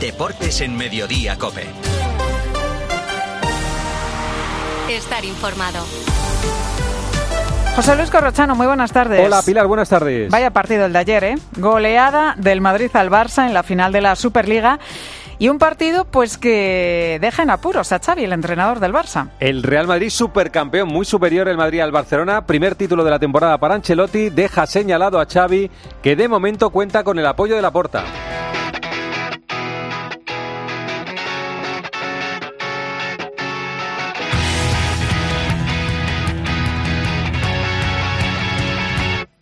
Deportes en Mediodía Cope. Estar informado. José Luis Corrochano, muy buenas tardes. Hola Pilar, buenas tardes. Vaya partido el de ayer, ¿eh? Goleada del Madrid al Barça en la final de la Superliga. Y un partido pues que deja en apuros a Xavi, el entrenador del Barça. El Real Madrid supercampeón, muy superior el Madrid al Barcelona, primer título de la temporada para Ancelotti, deja señalado a Xavi que de momento cuenta con el apoyo de la Porta.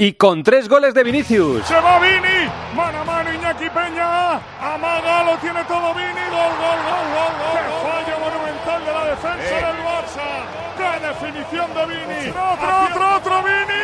Y con tres goles de Vinicius. Se va Vini. Mano a mano Iñaki Peña. Amaga, lo tiene todo Vini. Gol, gol, gol, gol, gol. Qué fallo monumental de la defensa del Barça. ¡Qué definición de Vini! ¡Otro, otro, otro Vini!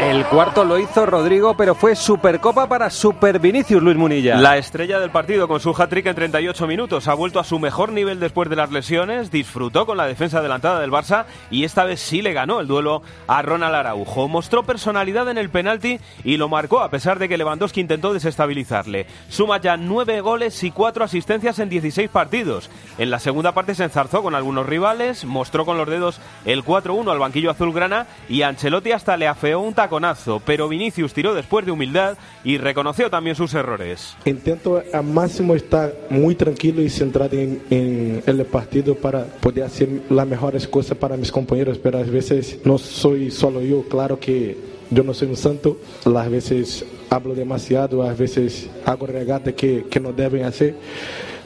El cuarto lo hizo Rodrigo, pero fue Supercopa para Super Vinicius Luis Munilla. La estrella del partido con su hat-trick en 38 minutos ha vuelto a su mejor nivel después de las lesiones, disfrutó con la defensa adelantada del Barça y esta vez sí le ganó el duelo a Ronald Araujo. Mostró personalidad en el penalti y lo marcó a pesar de que Lewandowski intentó desestabilizarle. Suma ya 9 goles y 4 asistencias en 16 partidos. En la segunda parte se enzarzó con algunos rivales, mostró con los dedos el 4-1 al banquillo azulgrana y Ancelotti hasta le afeó un taconazo, pero Vinicius tiró después de humildad y reconoció también sus errores. Intento al máximo estar muy tranquilo y centrado en, en el partido para poder hacer las mejores cosas para mis compañeros, pero a veces no soy solo yo, claro que yo no soy un santo, las veces hablo demasiado, a veces hago regatas que, que no deben hacer,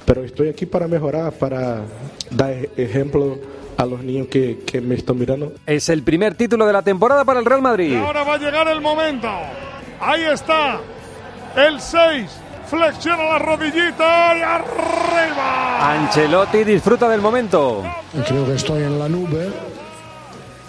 pero estoy aquí para mejorar, para dar ejemplo a los niños que, que me están mirando. Es el primer título de la temporada para el Real Y Madrid. ahora va a llegar el momento. Ahí está. El 6. Flexiona la rodillita y arriba. Ancelotti disfruta del momento. Creo que estoy en la nube.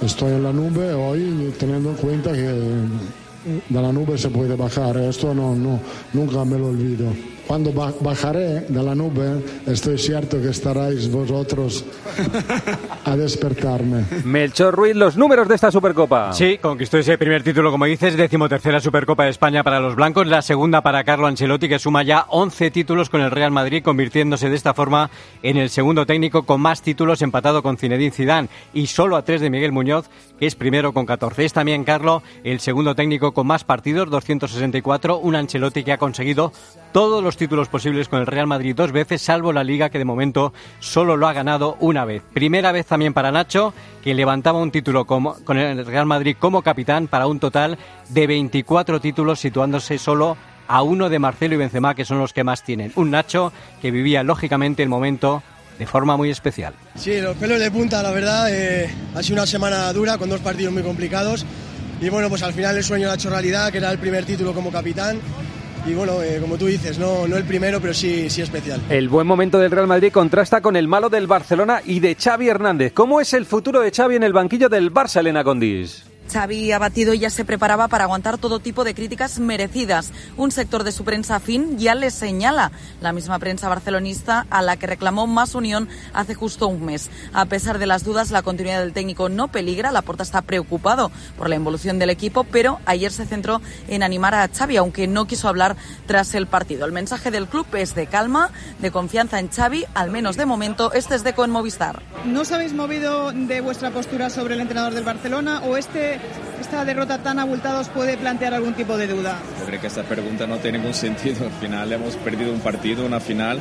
Estoy en la nube hoy teniendo en cuenta que de la nube se puede bajar. Esto no, no, nunca me lo olvido. Cuando ba- bajaré de la nube, estoy cierto que estaréis vosotros a despertarme. Melchor Ruiz, los números de esta Supercopa. Sí, conquistó ese primer título, como dices, decimotercera Supercopa de España para los blancos, la segunda para Carlo Ancelotti, que suma ya 11 títulos con el Real Madrid, convirtiéndose de esta forma en el segundo técnico con más títulos, empatado con Zinedine Zidane y solo a tres de Miguel Muñoz, que es primero con 14. Es también, Carlo, el segundo técnico con más partidos, 264, un Ancelotti que ha conseguido todos los títulos posibles con el Real Madrid dos veces, salvo la Liga, que de momento solo lo ha ganado una vez. Primera vez también para Nacho, que levantaba un título como, con el Real Madrid como capitán para un total de 24 títulos, situándose solo a uno de Marcelo y Benzema, que son los que más tienen. Un Nacho que vivía lógicamente el momento de forma muy especial. Sí, los pelos de punta, la verdad. eh, ha sido una semana dura con dos partidos muy complicados. Y bueno, pues al final el sueño lo ha hecho realidad, que era el primer título como capitán. Y bueno, eh, como tú dices, no, no el primero, pero sí, sí especial. El buen momento del Real Madrid contrasta con el malo del Barcelona y de Xavi Hernández. ¿Cómo es el futuro de Xavi en el banquillo del Barça, Elena Condis? Xavi abatido ya se preparaba para aguantar todo tipo de críticas merecidas. Un sector de su prensa afín ya le señala la misma prensa barcelonista a la que reclamó más unión hace justo un mes. A pesar de las dudas, la continuidad del técnico no peligra. Laporta está preocupado por la involución del equipo, pero ayer se centró en animar a Xavi, aunque no quiso hablar tras el partido. El mensaje del club es de calma, de confianza en Xavi, al menos de momento. Este es de con Movistar. ¿No os habéis movido de vuestra postura sobre el entrenador del Barcelona o este, esta derrota tan abultada os puede plantear algún tipo de duda? Yo creo que esta pregunta no tiene ningún sentido. Al final hemos perdido un partido, una final.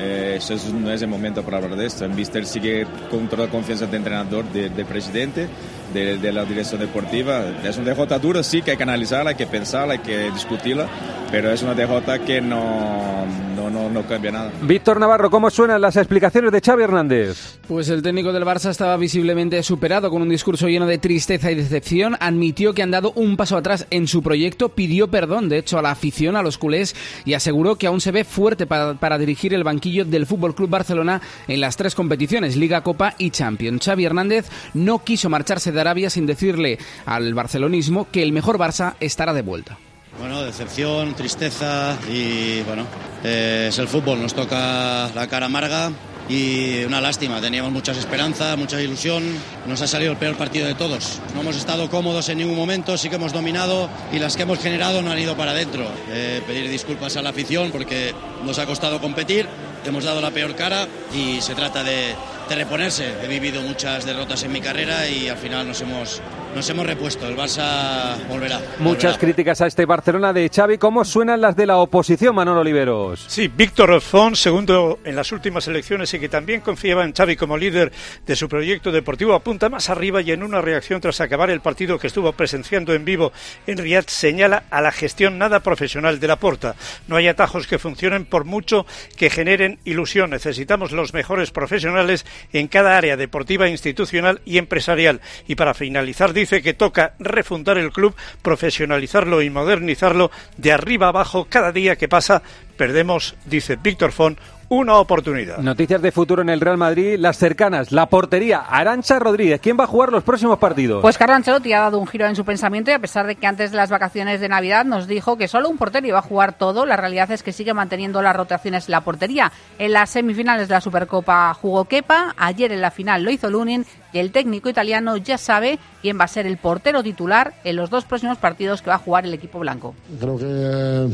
Eh, eso es- no es el momento para hablar de esto. En Mister sigue con toda la confianza de entrenador, de, de presidente, de, de la dirección deportiva. Es una derrota dura, sí, que hay que analizarla, hay que pensarla, hay que discutirla, pero es una derrota que no, no, no, no cambia nada. Víctor Navarro, ¿cómo suenan las explicaciones de Xavi Hernández? Pues el técnico del Barça estaba visiblemente superado con un discurso lleno de tristeza y decepción. Admitió que han dado un paso atrás en su proyecto, pidió perdón, de hecho, a la afición, a los culés, y aseguró que aún se ve fuerte para, para dirigir el banquillo del Fútbol Club Barcelona en las tres competiciones, Liga, Copa y Champions. Xavi Hernández no quiso marcharse de Arabia sin decirle al barcelonismo que el mejor Barça estará de vuelta. Bueno, decepción, tristeza y bueno, eh, es el fútbol, nos toca la cara amarga y una lástima. Teníamos muchas esperanzas, mucha ilusión. Nos ha salido el peor partido de todos. No hemos estado cómodos en ningún momento, sí que hemos dominado y las que hemos generado no han ido para adentro. Eh, pedir disculpas a la afición porque nos ha costado competir, hemos dado la peor cara y se trata de, de reponerse. He vivido muchas derrotas en mi carrera y al final nos hemos nos hemos repuesto. El Barça volverá. Muchas volverá. críticas a este Barcelona de Xavi. ¿Cómo suenan las de la oposición, Manolo Oliveros? Sí, Víctor Font, segundo en las últimas elecciones y que también confiaba en Xavi como líder de su proyecto deportivo, apunta más arriba y en una reacción tras acabar el partido que estuvo presenciando en vivo en Riyadh señala a la gestión nada profesional de la porta. No hay atajos que funcionen por mucho que generen ilusión. Necesitamos los mejores profesionales en cada área deportiva, institucional y empresarial. Y para finalizar, dice que toca refundar el club, profesionalizarlo y modernizarlo de arriba abajo cada día que pasa. Perdemos, dice Víctor Font, una oportunidad. Noticias de futuro en el Real Madrid, las cercanas, la portería, Arancha Rodríguez. ¿Quién va a jugar los próximos partidos? Pues Carlo Ancelotti ha dado un giro en su pensamiento y a pesar de que antes de las vacaciones de Navidad nos dijo que solo un portero iba a jugar todo, la realidad es que sigue manteniendo las rotaciones en la portería. En las semifinales de la Supercopa jugó Kepa, ayer en la final lo hizo Lunin y el técnico italiano ya sabe quién va a ser el portero titular en los dos próximos partidos que va a jugar el equipo blanco. Creo que eh,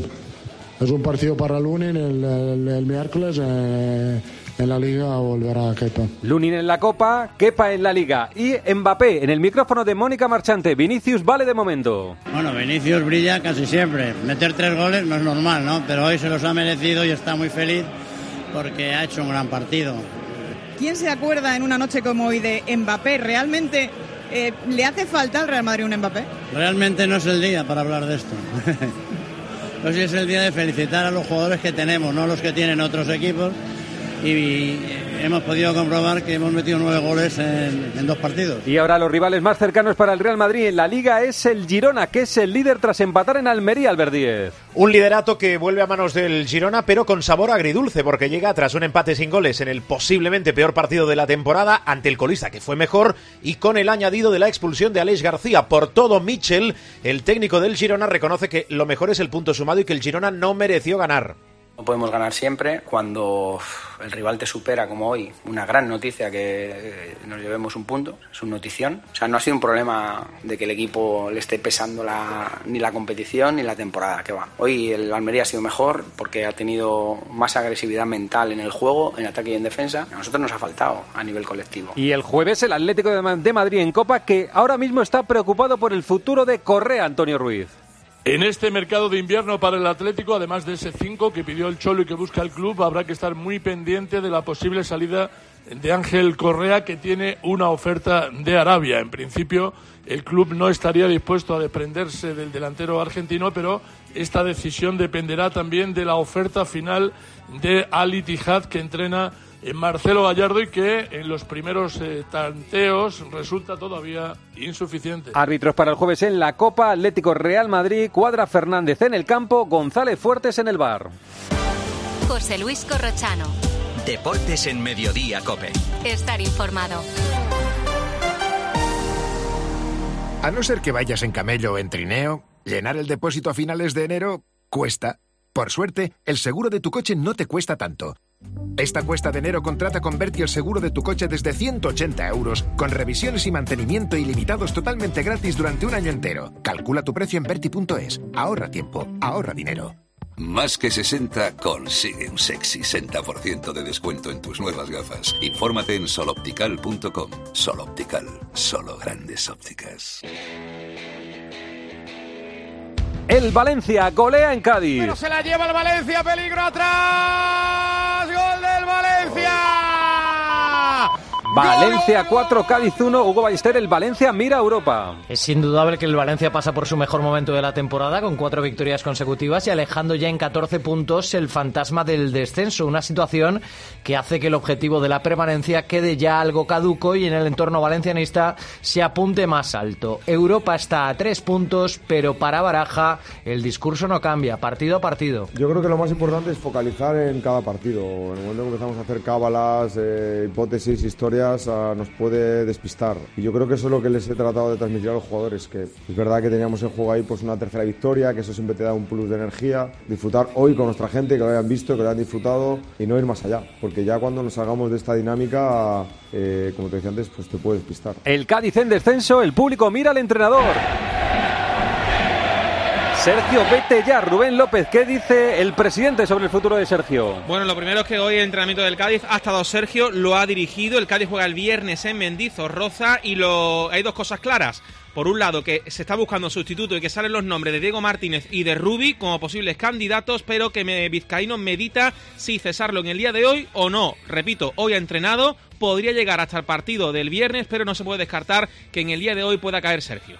es un partido para Lunin el, el- el miércoles. eh, en la liga volverá Kepa. Lunin en la Copa, Kepa en la Liga y Mbappé en el micrófono de Mónica Marchante. Vinicius vale de momento. Bueno, Vinicius brilla casi siempre. Meter tres goles no es normal, ¿no? Pero hoy se los ha merecido y está muy feliz porque ha hecho un gran partido. ¿Quién se acuerda en una noche como hoy de Mbappé? ¿Realmente eh, le hace falta al Real Madrid un Mbappé? Realmente no es el día para hablar de esto. Hoy es el día de felicitar a los jugadores que tenemos, no los que tienen otros equipos. Y hemos podido comprobar que hemos metido nueve goles en, en dos partidos. Y ahora los rivales más cercanos para el Real Madrid en la Liga es el Girona, que es el líder tras empatar en Almería, Albert Díez. Un liderato que vuelve a manos del Girona, pero con sabor agridulce, porque llega tras un empate sin goles en el posiblemente peor partido de la temporada ante el colista, que fue mejor, y con el añadido de la expulsión de Aleix García. Por todo, Michel, el técnico del Girona, reconoce que lo mejor es el punto sumado y que el Girona no mereció ganar. No podemos ganar siempre cuando el rival te supera como hoy. Una gran noticia que eh, nos llevemos un punto, es una notición. O sea, no ha sido un problema de que el equipo le esté pesando la, ni la competición ni la temporada que va. Hoy el Almería ha sido mejor porque ha tenido más agresividad mental en el juego, en ataque y en defensa. A nosotros nos ha faltado a nivel colectivo. Y el jueves el Atlético de Madrid en Copa, que ahora mismo está preocupado por el futuro de Correa, Antonio Ruiz. En este mercado de invierno para el Atlético, además de ese 5 que pidió el Cholo y que busca el club, habrá que estar muy pendiente de la posible salida de Ángel Correa, que tiene una oferta de Arabia. En principio, el club no estaría dispuesto a desprenderse del delantero argentino, pero esta decisión dependerá también de la oferta final de Ali Tijad, que entrena en Marcelo Gallardo y que en los primeros eh, tanteos resulta todavía insuficiente. Árbitros para el jueves en la Copa, Atlético Real Madrid, Cuadra Fernández en el campo, González Fuertes en el bar. José Luis Corrochano. Deportes en Mediodía, Cope. Estar informado. A no ser que vayas en camello o en trineo, llenar el depósito a finales de enero cuesta. Por suerte, el seguro de tu coche no te cuesta tanto. Esta cuesta de enero contrata con Berti el seguro de tu coche desde 180 euros, con revisiones y mantenimiento ilimitados totalmente gratis durante un año entero. Calcula tu precio en Berti.es. Ahorra tiempo, ahorra dinero. Más que 60 consigue un sexy 60% de descuento en tus nuevas gafas. Infórmate en soloptical.com. Soloptical, solo grandes ópticas. El Valencia golea en Cádiz. Pero se la lleva el Valencia, peligro atrás. Gol del Valencia. Valencia 4, Cádiz 1, Hugo Ballester, el Valencia mira a Europa. Es indudable que el Valencia pasa por su mejor momento de la temporada con cuatro victorias consecutivas y alejando ya en 14 puntos el fantasma del descenso, una situación que hace que el objetivo de la permanencia quede ya algo caduco y en el entorno valencianista se apunte más alto. Europa está a tres puntos, pero para Baraja el discurso no cambia, partido a partido. Yo creo que lo más importante es focalizar en cada partido. En el momento que empezamos a hacer cábalas, eh, hipótesis, historias, victorias ah, nos puede despistar. Y yo creo que eso es lo que les he tratado de transmitir a los jugadores, que es verdad que teníamos en juego ahí pues una tercera victoria, que eso siempre te da un plus de energía, disfrutar hoy con nuestra gente, que lo hayan visto, que lo hayan disfrutado y no ir más allá, porque ya cuando nos salgamos de esta dinámica, eh, como te decía antes, pues te puede despistar. El Cádiz en descenso, el público mira al entrenador. Sergio, vete ya. Rubén López, ¿qué dice el presidente sobre el futuro de Sergio? Bueno, lo primero es que hoy el entrenamiento del Cádiz ha estado Sergio, lo ha dirigido. El Cádiz juega el viernes en Mendizorroza y hay dos cosas claras. Por un lado, que se está buscando sustituto y que salen los nombres de Diego Martínez y de Rubi como posibles candidatos, pero que Vizcaíno medita si cesarlo en el día de hoy o no. Repito, hoy ha entrenado, podría llegar hasta el partido del viernes, pero no se puede descartar que en el día de hoy pueda caer Sergio.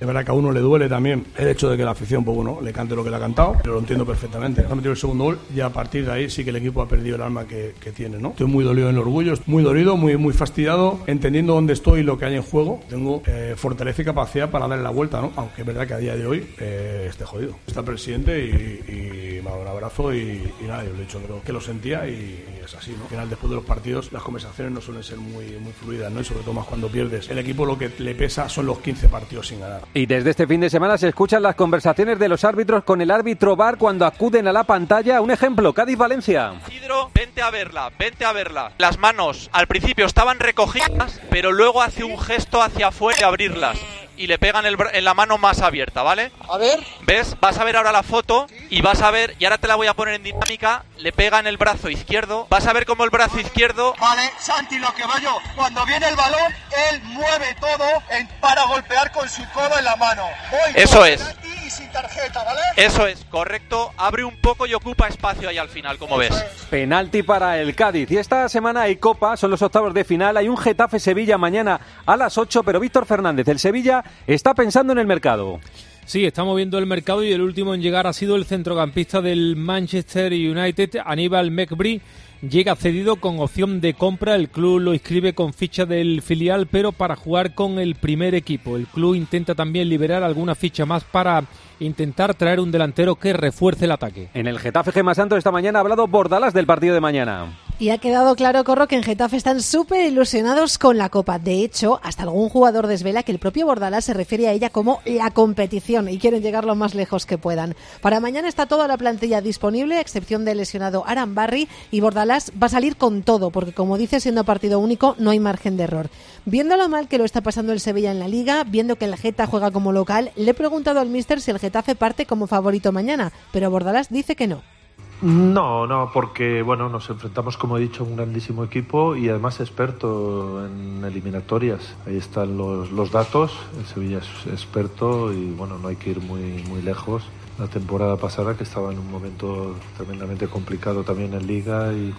Es verdad que a uno le duele también el hecho de que la afición, pues bueno, le cante lo que le ha cantado, pero lo entiendo perfectamente. Ha metido el segundo gol y a partir de ahí sí que el equipo ha perdido el alma que, tiene, ¿no? Estoy muy dolido en el orgullo, muy dolido, muy, muy fastidiado, entendiendo dónde estoy y lo que hay en juego. Tengo eh, fortaleza y capacidad para darle la vuelta, ¿no? Aunque es verdad que a día de hoy eh, esté jodido. Está el presidente y, me ha dado un abrazo y, nada, yo le he dicho creo que lo sentía y, es así, ¿no? Al final, después de los partidos, las conversaciones no suelen ser muy, muy fluidas, ¿no? Y sobre todo más cuando pierdes. El equipo lo que le pesa son los 15 partidos sin ganar. Y desde este fin de semana se escuchan las conversaciones de los árbitros con el árbitro VAR cuando acuden a la pantalla. Un ejemplo, Cádiz-Valencia. Isidro, vente a verla, vente a verla. Las manos al principio estaban recogidas, pero luego hace un gesto hacia afuera de abrirlas y le pegan en la mano más abierta, ¿vale? A ver. ¿Ves? Vas a ver ahora la foto y vas a ver, y ahora te la voy a poner en dinámica, le pega en el brazo izquierdo. Vas a ver cómo el brazo izquierdo... Vale, Santi, lo que va yo. Cuando viene el balón, él mueve todo para golpear con su codo en la mano. Eso es. Sin tarjeta, ¿vale? Eso es, correcto. Abre un poco y ocupa espacio ahí al final, como ves. Penalti para el Cádiz. Y esta semana hay Copa, son los octavos de final. Hay un Getafe-Sevilla mañana a las 8, pero Víctor Fernández, el Sevilla, está pensando en el mercado. Sí, estamos viendo el mercado y el último en llegar ha sido el centrocampista del Manchester United, Aníbal McBride. Llega cedido con opción de compra, el club lo inscribe con ficha del filial, pero para jugar con el primer equipo. El club intenta también liberar alguna ficha más para intentar traer un delantero que refuerce el ataque. En el Getafe Gema Santos esta mañana ha hablado Bordalas del partido de mañana. Y ha quedado claro, Corro, que en Getafe están súper ilusionados con la Copa. De hecho, hasta algún jugador desvela que el propio Bordalás se refiere a ella como la competición y quieren llegar lo más lejos que puedan. Para mañana está toda la plantilla disponible, a excepción del lesionado Aran Barry, y Bordalás va a salir con todo, porque como dice, siendo partido único, no hay margen de error. Viendo lo mal que lo está pasando el Sevilla en la Liga, viendo que el Geta juega como local, le he preguntado al míster si el Getafe parte como favorito mañana, pero Bordalás dice que no. No, no, porque bueno, nos enfrentamos, como he dicho, a un grandísimo equipo y además experto en eliminatorias. Ahí están los, los datos. El Sevilla es experto y bueno, no hay que ir muy, muy lejos. La temporada pasada, que estaba en un momento tremendamente complicado también en Liga y,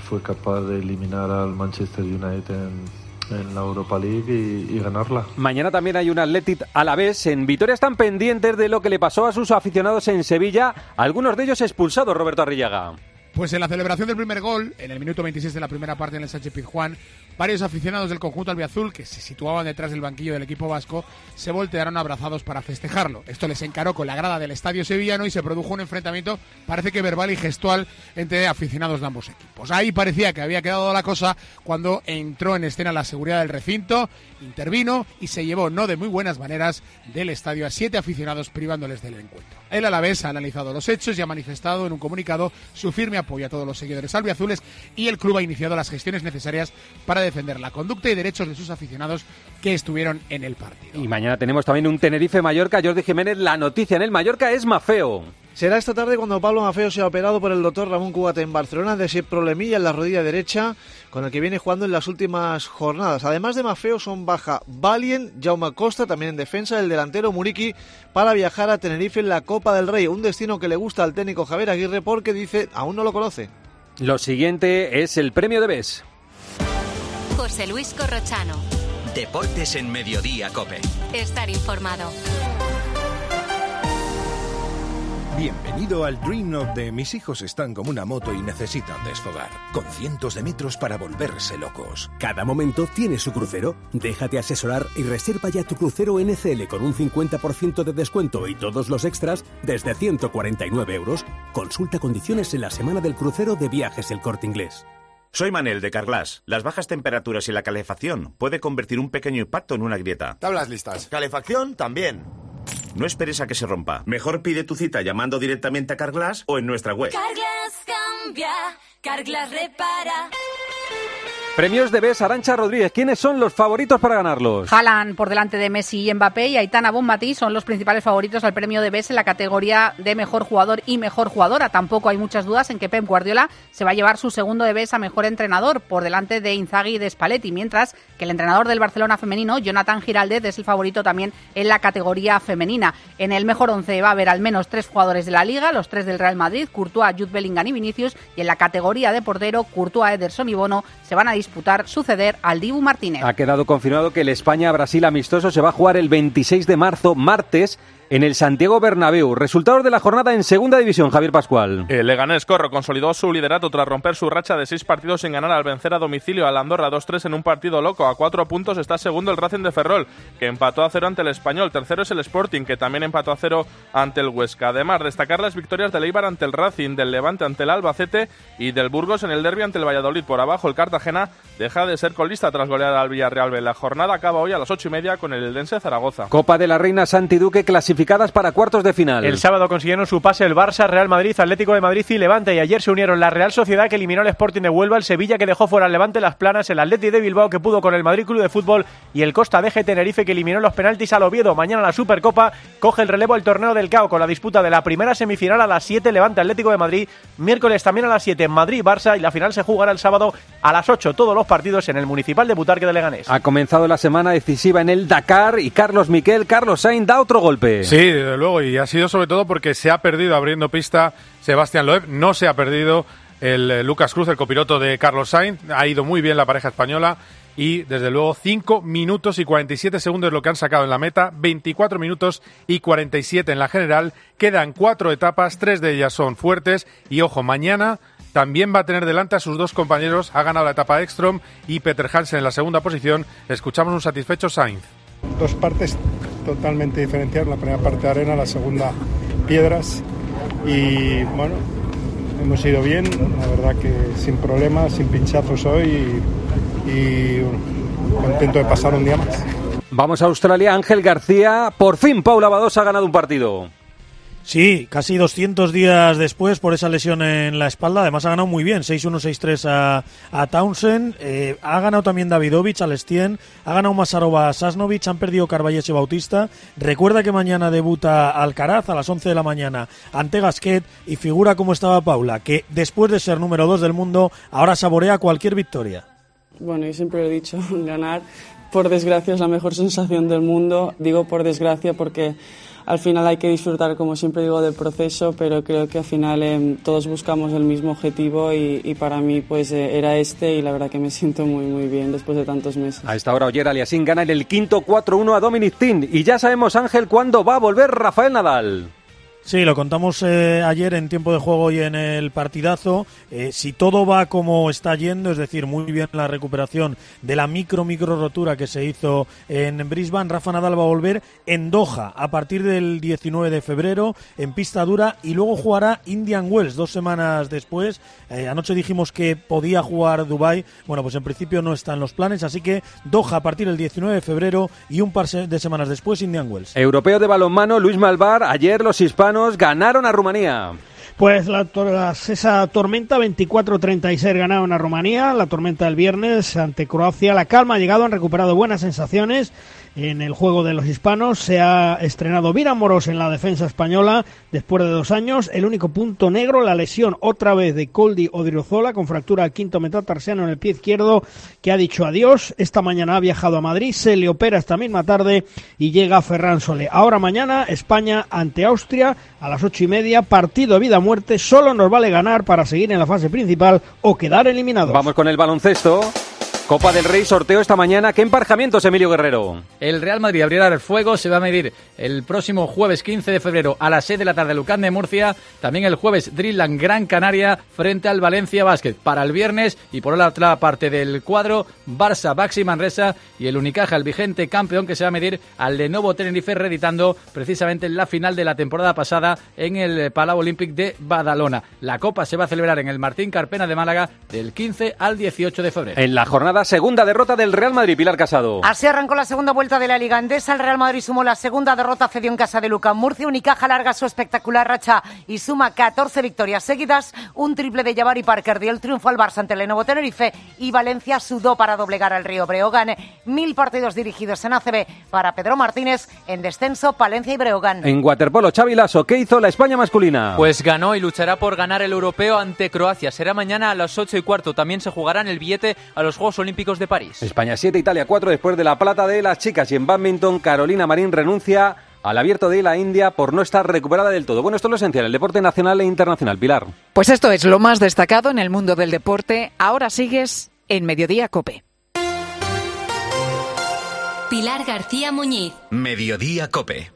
fue capaz de eliminar al Manchester United en, en la Europa League y, ganarla. Mañana también hay un Athletic a la vez. En Vitoria están pendientes de lo que le pasó a sus aficionados en Sevilla, algunos de ellos expulsados, Roberto Arrillaga. Pues en la celebración del primer gol, en el minuto 26 de la primera parte en el Sánchez Pizjuán, varios aficionados del conjunto albiazul, que se situaban detrás del banquillo del equipo vasco, se voltearon abrazados para festejarlo. Esto les encaró con la grada del estadio sevillano y se produjo un enfrentamiento, parece que verbal y gestual, entre aficionados de ambos equipos. Ahí parecía que había quedado la cosa cuando entró en escena la seguridad del recinto, intervino y se llevó, no de muy buenas maneras, del estadio a siete aficionados privándoles del encuentro. El Alavés ha analizado los hechos y ha manifestado en un comunicado su firme apoyo a todos los seguidores albiazules y el club ha iniciado las gestiones necesarias para defender la conducta y derechos de sus aficionados que estuvieron en el partido. Y mañana tenemos también un Tenerife-Mallorca. Jordi Jiménez, la noticia en el Mallorca es Mafeo. Será esta tarde cuando Pablo Mafeo sea operado por el doctor Ramón Cubate en Barcelona de ese problemilla en la rodilla derecha con el que viene jugando en las últimas jornadas. Además de Mafeo son baja Valien, Jaume Costa, también en defensa, el delantero Muriki para viajar a Tenerife en la Copa del Rey, un destino que le gusta al técnico Javier Aguirre porque dice aún no lo conoce. Lo siguiente es el premio de BES. José Luis Corrochano. Deportes en Mediodía Cope. Estar informado. Bienvenido al Dream Note de mis hijos están como una moto y necesitan desfogar, con cientos de metros para volverse locos. Cada momento tiene su crucero. Déjate asesorar y reserva ya tu crucero NCL con un 50% de descuento y todos los extras desde 149 euros. Consulta condiciones en la semana del crucero de viajes El Corte Inglés. Soy Manel de Carglass. Las bajas temperaturas y la calefacción puede convertir un pequeño impacto en una grieta. Tablas listas. Calefacción también. No esperes a que se rompa. Mejor pide tu cita llamando directamente a Carglass o en nuestra web. Carglass cambia, Carglass repara. Premios de BES Arancha Rodríguez. ¿Quiénes son los favoritos para ganarlos? Haaland por delante de Messi y Mbappé y Aitana Bonmatí son los principales favoritos al premio de BES en la categoría de mejor jugador y mejor jugadora. Tampoco hay muchas dudas en que Pep Guardiola se va a llevar su segundo de BES a mejor entrenador por delante de Inzaghi y de Spalletti, mientras que el entrenador del Barcelona femenino, Jonathan Giraldez, es el favorito también en la categoría femenina. En el mejor once va a haber al menos tres jugadores de la Liga, los tres del Real Madrid, Courtois, Jude Bellingham y Vinicius, y en la categoría de portero, Courtois, Ederson y Bono se van a disputar suceder al Dibu Martínez. Ha quedado confirmado que el España-Brasil amistoso se va a jugar el 26 de marzo, martes, en el Santiago Bernabéu. Resultados de la jornada en Segunda División, Javier Pascual. El Leganés Corro consolidó su liderato tras romper su racha de seis partidos sin ganar al vencer a domicilio al Andorra 2-3 en un partido loco. A cuatro puntos está segundo el Racing de Ferrol, que empató a cero ante el Español. Tercero es el Sporting, que también empató a cero ante el Huesca. Además, destacar las victorias del Eibar ante el Racing, del Levante ante el Albacete y del Burgos en el derby ante el Valladolid. Por abajo, el Cartagena deja de ser colista tras golear al Villarreal. La jornada acaba hoy a las ocho y media con el Eldense Zaragoza. Copa de la Reina Santi Duque clasificadas para cuartos de final. El sábado consiguieron su pase el Barça, Real Madrid, Atlético de Madrid y Levante. Y ayer se unieron la Real Sociedad que eliminó al Sporting de Huelva, el Sevilla que dejó fuera al Levante las planas, el Atleti de Bilbao que pudo con el Madrid Club de Fútbol y el Costa de Tenerife que eliminó los penaltis al Oviedo. Mañana la Supercopa coge el relevo al torneo del CAO con la disputa de la primera semifinal a las 7 Levante Atlético de Madrid. Miércoles también a las 7 Madrid Barça y la final se jugará el sábado a las 8 todos los partidos en el Municipal de Butarque de Leganés. Ha comenzado la semana decisiva en el Dakar y Carlos Miquel, Carlos Sainz da otro golpe. Sí, desde luego, y ha sido sobre todo porque se ha perdido abriendo pista Sebastián Loeb, no se ha perdido el eh, Lucas Cruz, el copiloto de Carlos Sainz, ha ido muy bien la pareja española y desde luego 5 minutos y 47 segundos lo que han sacado en la meta, 24 minutos y 47 en la general, quedan cuatro etapas, tres de ellas son fuertes y ojo, mañana también va a tener delante a sus dos compañeros, ha ganado la etapa Ekstrom y Peter Hansen en la segunda posición, escuchamos un satisfecho Sainz. Dos partes totalmente diferenciadas, la primera parte de arena, la segunda piedras y bueno, hemos ido bien, la verdad que sin problemas, sin pinchazos hoy y, y contento de pasar un día más. Vamos a Australia, Ángel García, por fin Paula Badosa ha ganado un partido. Sí, casi 200 días después por esa lesión en la espalda. Además ha ganado muy bien, 6-1, 6-3 a, a, Townsend. Eh, ha ganado también Davidovich, Alestien. Ha ganado Masarova, Sasnovic. Han perdido Carballes y Bautista. Recuerda que mañana debuta Alcaraz a las 11 de la mañana ante Gasquet. Y figura como estaba Paula, que después de ser número 2 del mundo, ahora saborea cualquier victoria. Bueno, yo siempre lo he dicho, ganar por desgracia es la mejor sensación del mundo. Digo por desgracia porque al final hay que disfrutar, como siempre digo, del proceso, pero creo que al final eh, todos buscamos el mismo objetivo y, y para mí pues eh, era este y la verdad que me siento muy muy bien después de tantos meses. A esta hora Oyer Aliasín gana en el quinto 4-1 a Dominic Thiem y ya sabemos Ángel cuándo va a volver Rafael Nadal. Sí, lo contamos eh, ayer en tiempo de juego y en el partidazo. Eh, si todo va como está yendo, es decir, muy bien la recuperación de la micro micro rotura que se hizo en Brisbane, Rafa Nadal va a volver en Doha a partir del 19 de febrero en pista dura y luego jugará Indian Wells dos semanas después. Eh, anoche dijimos que podía jugar Dubai. Bueno, pues en principio no están los planes, así que Doha a partir del 19 de febrero y un par de semanas después Indian Wells. Europeo de balonmano Luis Malvar, ayer los hispanos ganaron a Rumanía. Pues la, esa tormenta 24-36 ganaron a Rumanía, la tormenta del viernes ante Croacia. La calma ha llegado, han recuperado buenas sensaciones en el juego de los hispanos. Se ha estrenado Vira Moros en la defensa española después de dos años. El único punto negro, la lesión otra vez de Coldi Odriozola con fractura al quinto metatarsiano en el pie izquierdo que ha dicho adiós. Esta mañana ha viajado a Madrid, se le opera esta misma tarde y llega a Ferran Sole. Ahora mañana España ante Austria a las ocho y media, partido vida-muerte. Solo nos vale ganar para seguir en la fase principal o quedar eliminados. Vamos con el baloncesto. Copa del Rey sorteo esta mañana. ¿Qué emparejamientos, Emilio Guerrero? El Real Madrid abrirá el fuego, se va a medir el próximo jueves 15 de febrero a las 6 de la tarde Lucán de Murcia. También el jueves Dreamland Gran Canaria frente al Valencia Basket. Para el viernes y por la otra parte del cuadro, Barça, Baxi Manresa y el Unicaja, el vigente campeón que se va a medir al Lenovo Tenerife, reeditando precisamente la final de la temporada pasada en el Palau Olímpic de Badalona. La Copa se va a celebrar en el Martín Carpena de Málaga del 15 al 18 de febrero. En la jornada segunda derrota del Real Madrid, Pilar Casado. Así arrancó la segunda vuelta de la Liga Andesa. El Real Madrid sumó la segunda derrota, cedió en casa de Lucas Murcia. Unicaja larga su espectacular racha y suma 14 victorias seguidas. Un triple de Jabari Parker dio el triunfo al Barça ante el Lenovo Tenerife y Valencia sudó para doblegar al Río Breogán. Mil partidos dirigidos en ACB para Pedro Martínez en descenso, Palencia y Breogán. En waterpolo, Xavi Lasso, ¿qué hizo la España masculina? Pues ganó y luchará por ganar el europeo ante Croacia. Será mañana a las 8 y cuarto. También se jugará en el billete a los Juegos Olímpicos de París. España 7, Italia 4 después de la plata de las chicas. Y en badminton, Carolina Marín renuncia al abierto de la India por no estar recuperada del todo. Bueno, esto es lo esencial, el deporte nacional e internacional. Pilar. Pues esto es lo más destacado en el mundo del deporte. Ahora sigues en Mediodía Cope. Pilar García Muñiz. Mediodía Cope.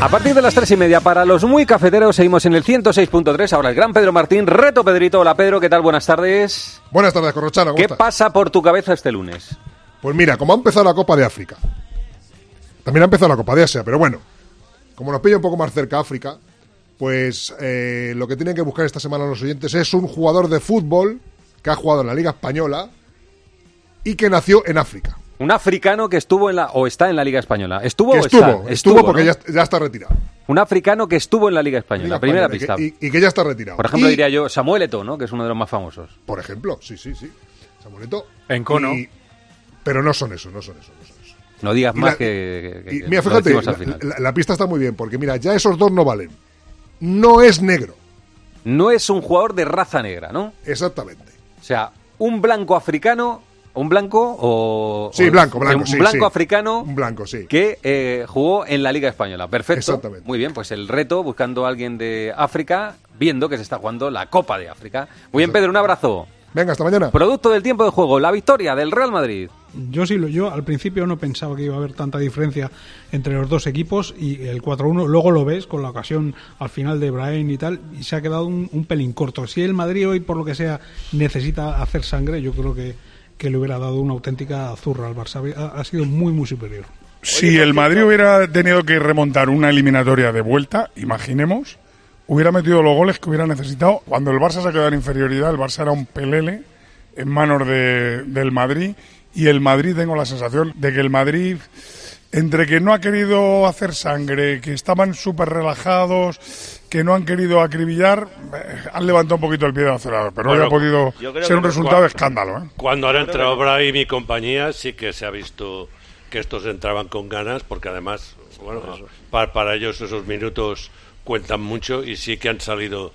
A partir de las tres y media, para los muy cafeteros, seguimos en el 106.3. Ahora el gran Pedro Martín, reto Pedrito. Hola Pedro, ¿qué tal? Buenas tardes. Buenas tardes, Corrochano. ¿cómo ¿Qué estás? pasa por tu cabeza este lunes? Pues mira, como ha empezado la Copa de África, también ha empezado la Copa de Asia, pero bueno, como nos pilla un poco más cerca África, pues eh, lo que tienen que buscar esta semana los oyentes es un jugador de fútbol que ha jugado en la Liga Española y que nació en África. Un africano que estuvo en la o está en la Liga Española. ¿Estuvo Que o estuvo, está? estuvo porque ¿no? ya, ya está retirado. Un africano que estuvo en la Liga Española. Liga primera Española, pista. y que- y- y que ya está retirado. Por ejemplo, Y- diría yo Samuel Eto'o, ¿no? Que es uno de los más famosos. Por ejemplo, sí, sí, sí. Samuelito. En Cono. Y- Pero no son eso, no son eso. No, son eso. No digas Y más la- que, que- y que mira, fíjate, decimos la, al final. la- la pista está muy bien, porque mira, ya esos dos no valen. No es negro. No es un jugador de raza negra, ¿no? Exactamente. O sea, un blanco africano, un blanco o... Sí, blanco, blanco, Un sí, blanco sí. africano Un blanco, sí. que eh, jugó en la Liga Española. Perfecto. Exactamente. Muy bien, pues el reto buscando a alguien de África, viendo que se está jugando la Copa de África. Muy bien, Pedro, un abrazo. Venga, hasta mañana. Producto del tiempo de juego, la victoria del Real Madrid. Yo sí, lo- yo al principio no pensaba que iba a haber tanta diferencia entre los dos equipos y el 4-1 luego lo ves con la ocasión al final de Brain y tal y se ha quedado un, un pelín corto. Si el Madrid hoy por lo que sea necesita hacer sangre, yo creo que, que le hubiera dado una auténtica zurra al Barça. Ha, ha sido muy muy superior. Si el Madrid hubiera tenido que remontar una eliminatoria de vuelta, imaginemos, hubiera metido los goles que hubiera necesitado. Cuando el Barça se quedó en inferioridad, el Barça era un pelele en manos de- del Madrid y el Madrid, tengo la sensación de que el Madrid, entre que no ha querido hacer sangre, que estaban súper relajados, que no han querido acribillar, eh, han levantado un poquito el pie del acelerador, pero no haya podido ser un resultado de escándalo. ¿eh? Cuando ahora entrado Brahim y compañía, sí que se ha visto que estos entraban con ganas, porque además, bueno, para, para ellos esos minutos cuentan mucho y sí que han salido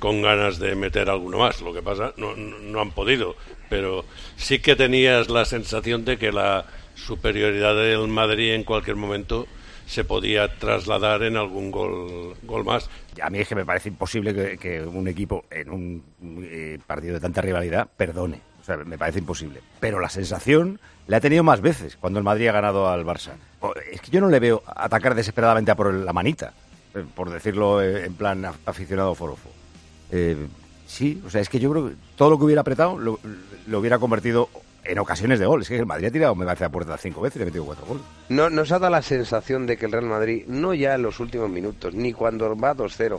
con ganas de meter alguno más. Lo que pasa, no, no, han podido, pero sí que tenías la sensación de que la superioridad del Madrid en cualquier momento se podía trasladar en algún gol, gol más. A mí es que me parece imposible que, un equipo en un eh, partido de tanta rivalidad perdone. O sea, me parece imposible. Pero la sensación la ha tenido más veces cuando el Madrid ha ganado al Barça. Es que yo no le veo atacar desesperadamente a por la manita, por decirlo eh, en plan af- aficionado forofo. Eh, sí, o sea, es que yo creo que todo lo que hubiera apretado lo, lo hubiera convertido en ocasiones de gol. Es que el Madrid ha tirado, me parece, a puerta cinco veces y ha metido cuatro goles. No, nos ha dado la sensación de que el Real Madrid, no ya en los últimos minutos, ni cuando va 2-0,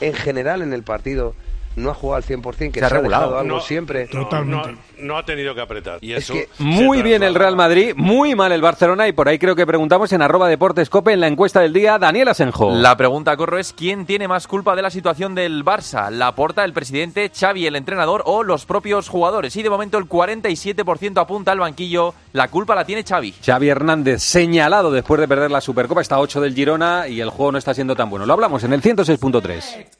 en general en el partido, no ha jugado al 100%, que Se ha se, ha regulado. algo No, siempre. no, No, no ha tenido que apretar. Y Es eso que- se Muy bien el. Real Madrid, muy mal el Barcelona y por ahí creo que preguntamos en arroba deportes cope en la encuesta del día Daniel Asenjo. La pregunta, Corro, es ¿quién tiene más culpa de la situación del Barça? ¿La porta el presidente, Xavi, el entrenador o los propios jugadores? Y de momento el 47% apunta al banquillo. La culpa la tiene Xavi. Xavi Hernández señalado después de perder la Supercopa, está a 8 del Girona y el juego no está siendo tan bueno. Lo hablamos en el 106.3.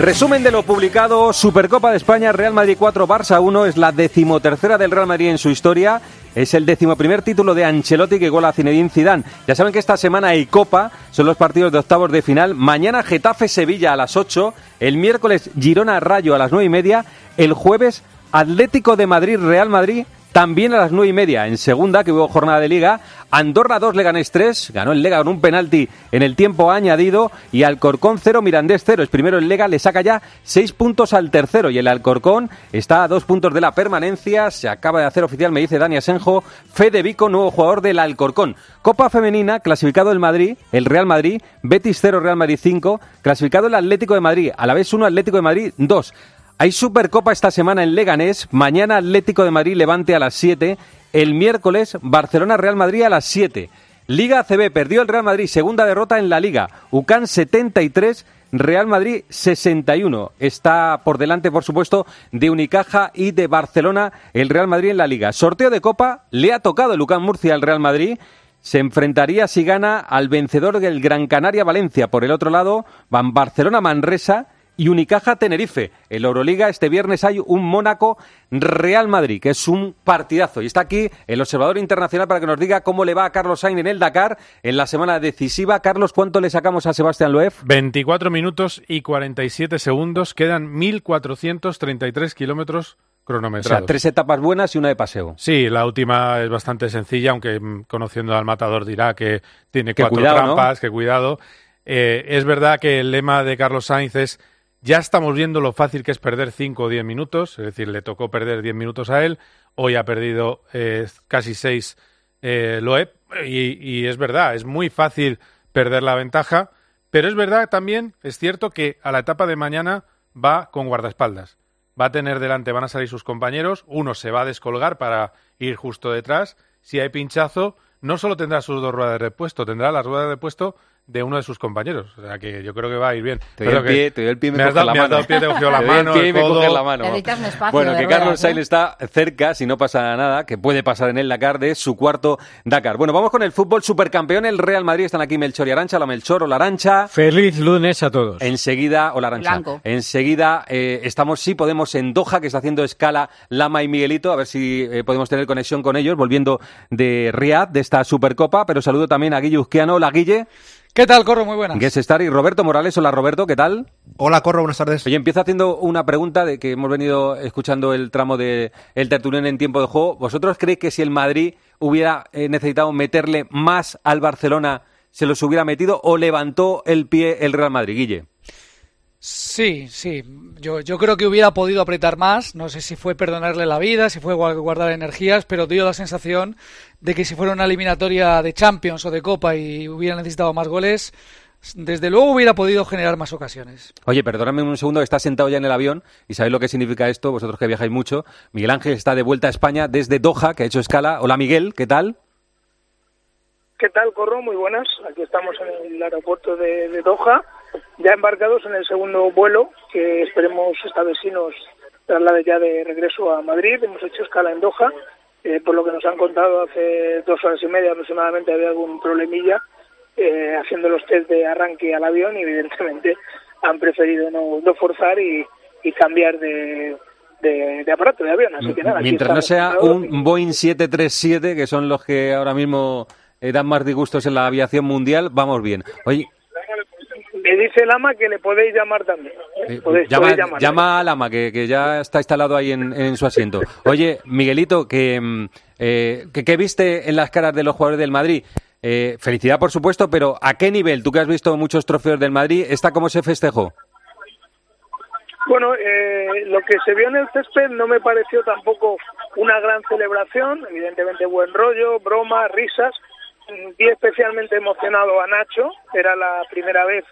Resumen de lo publicado, Supercopa de España, Real Madrid 4, Barça 1, es la decimotercera del Real Madrid en su historia, es el decimoprimer título de Ancelotti que gola a Zinedine Zidane. Ya saben que esta semana hay Copa, son los partidos de octavos de final, mañana Getafe-Sevilla a las 8, el miércoles Girona-Rayo a las 9 y media, el jueves Atlético de Madrid-Real Madrid también a las nueve y media en segunda, que hubo jornada de liga. Andorra 2, Leganés 3. Ganó el Lega con un penalti en el tiempo añadido. Y Alcorcón 0, Mirandés 0. Es primero el Lega, le saca ya seis puntos al tercero. Y el Alcorcón está a dos puntos de la permanencia. Se acaba de hacer oficial, me dice Dani Asenjo. Fede Vico, nuevo jugador del Alcorcón. Copa Femenina, clasificado el Madrid, el Real Madrid. Betis 0, Real Madrid 5. Clasificado el Atlético de Madrid. A la vez 1, Atlético de Madrid 2. Hay Supercopa esta semana en Leganés, mañana Atlético de Madrid Levante a las 7, el miércoles Barcelona Real Madrid a las 7. Liga ACB perdió el Real Madrid, segunda derrota en la Liga. UCAN 73, Real Madrid 61. Está por delante, por supuesto, de Unicaja y de Barcelona el Real Madrid en la Liga. Sorteo de Copa, le ha tocado el UCAN Murcia al Real Madrid. Se enfrentaría si gana al vencedor del Gran Canaria Valencia. Por el otro lado, van Barcelona Manresa y Unicaja Tenerife. En la Euroliga este viernes hay un Mónaco Real Madrid, que es un partidazo. Y está aquí el observador internacional para que nos diga cómo le va a Carlos Sainz en el Dakar en la semana decisiva. Carlos, ¿cuánto le sacamos a Sebastián Loeb? 24 minutos y 47 segundos. Quedan 1.433 kilómetros O cronometrados. sea, tres etapas buenas y una de paseo. Sí, la última es bastante sencilla, aunque mm, conociendo al matador dirá que tiene Que cuatro cuidado, ¿no? trampas, que cuidado. Eh, es verdad que el lema de Carlos Sainz es ya estamos viendo lo fácil que es perder 5 o 10 minutos, es decir, le tocó perder 10 minutos a él, hoy ha perdido eh, casi 6 eh, Loeb, y, y es verdad, es muy fácil perder la ventaja, pero es verdad también, es cierto que a la etapa de mañana va con guardaespaldas. Va a tener delante, van a salir sus compañeros, uno se va a descolgar para ir justo detrás. Si hay pinchazo, no solo tendrá sus dos ruedas de repuesto, tendrá las ruedas de repuesto de uno de sus compañeros. O sea que yo creo que va a ir bien. Te doy el pie, te doy el pie y me has dado, la me has mano. dado el pie, te he cogido la Te doy el mano, pie y el me coges codo. la mano. Necesitas un espacio Bueno, que ruedas, Carlos ¿eh? Sainz está cerca, si no pasa nada, que puede pasar en el Dakar de su cuarto Dakar. Bueno, vamos con el fútbol supercampeón, el Real Madrid. Están aquí Melchor y Arancha, la Melchor o la Arancha. Feliz lunes a todos. Enseguida, o la Arancha. Blanco. Enseguida eh, estamos, sí podemos, en Doha, que está haciendo escala Lama y Miguelito, a ver si eh, podemos tener conexión con ellos, volviendo de Riyadh, de esta Supercopa. Pero saludo también a Guille Uzquiano. Hola, Guille. ¿Qué tal, Corro? Muy buenas. Guest Star y Roberto Morales. Hola, Roberto, ¿qué tal? Hola, Corro, buenas tardes. Oye, empiezo haciendo una pregunta de que hemos venido escuchando el tramo de el tertulión en tiempo de juego. ¿Vosotros creéis que si el Madrid hubiera eh, necesitado meterle más al Barcelona, se los hubiera metido o levantó el pie el Real Madrid, Guille? Sí, sí. Yo, yo creo que hubiera podido apretar más. No sé si fue perdonarle la vida, si fue guardar energías, pero dio la sensación de que si fuera una eliminatoria de Champions o de Copa y hubiera necesitado más goles, desde luego hubiera podido generar más ocasiones. Oye, perdóname un segundo, está sentado ya en el avión y sabéis lo que significa esto, vosotros que viajáis mucho. Miguel Ángel está de vuelta a España desde Doha, que ha hecho escala. Hola Miguel, ¿qué tal? ¿Qué tal, Corro? Muy buenas. Aquí estamos en el aeropuerto de, de Doha ya embarcados en el segundo vuelo, que esperemos esta vez sí nos traslade ya de regreso a Madrid. Hemos hecho escala en Doha. Eh, por lo que nos han contado hace dos horas y media aproximadamente había algún problemilla eh, haciendo los test de arranque al avión y evidentemente han preferido no, no forzar y, y cambiar de, de, de, aparato de avión. Así que nada, Mientras no sea un Boeing 737, que son los que ahora mismo eh, dan más disgustos en la aviación mundial, vamos bien. Oye, me dice el ama que le podéis llamar también. ¿eh? llama, llama al ama, que, que, ya está instalado ahí en, en su asiento. Oye, Miguelito, que, mm, eh, que, ¿qué viste en las caras de los jugadores del Madrid? Eh, felicidad, por supuesto, pero ¿a qué nivel? Tú que has visto muchos trofeos del Madrid, ¿esta cómo se festejó? Bueno, eh, lo que se vio en el césped no me pareció tampoco una gran celebración, evidentemente buen rollo, broma, risas. Vi especialmente emocionado a Nacho, era la primera vez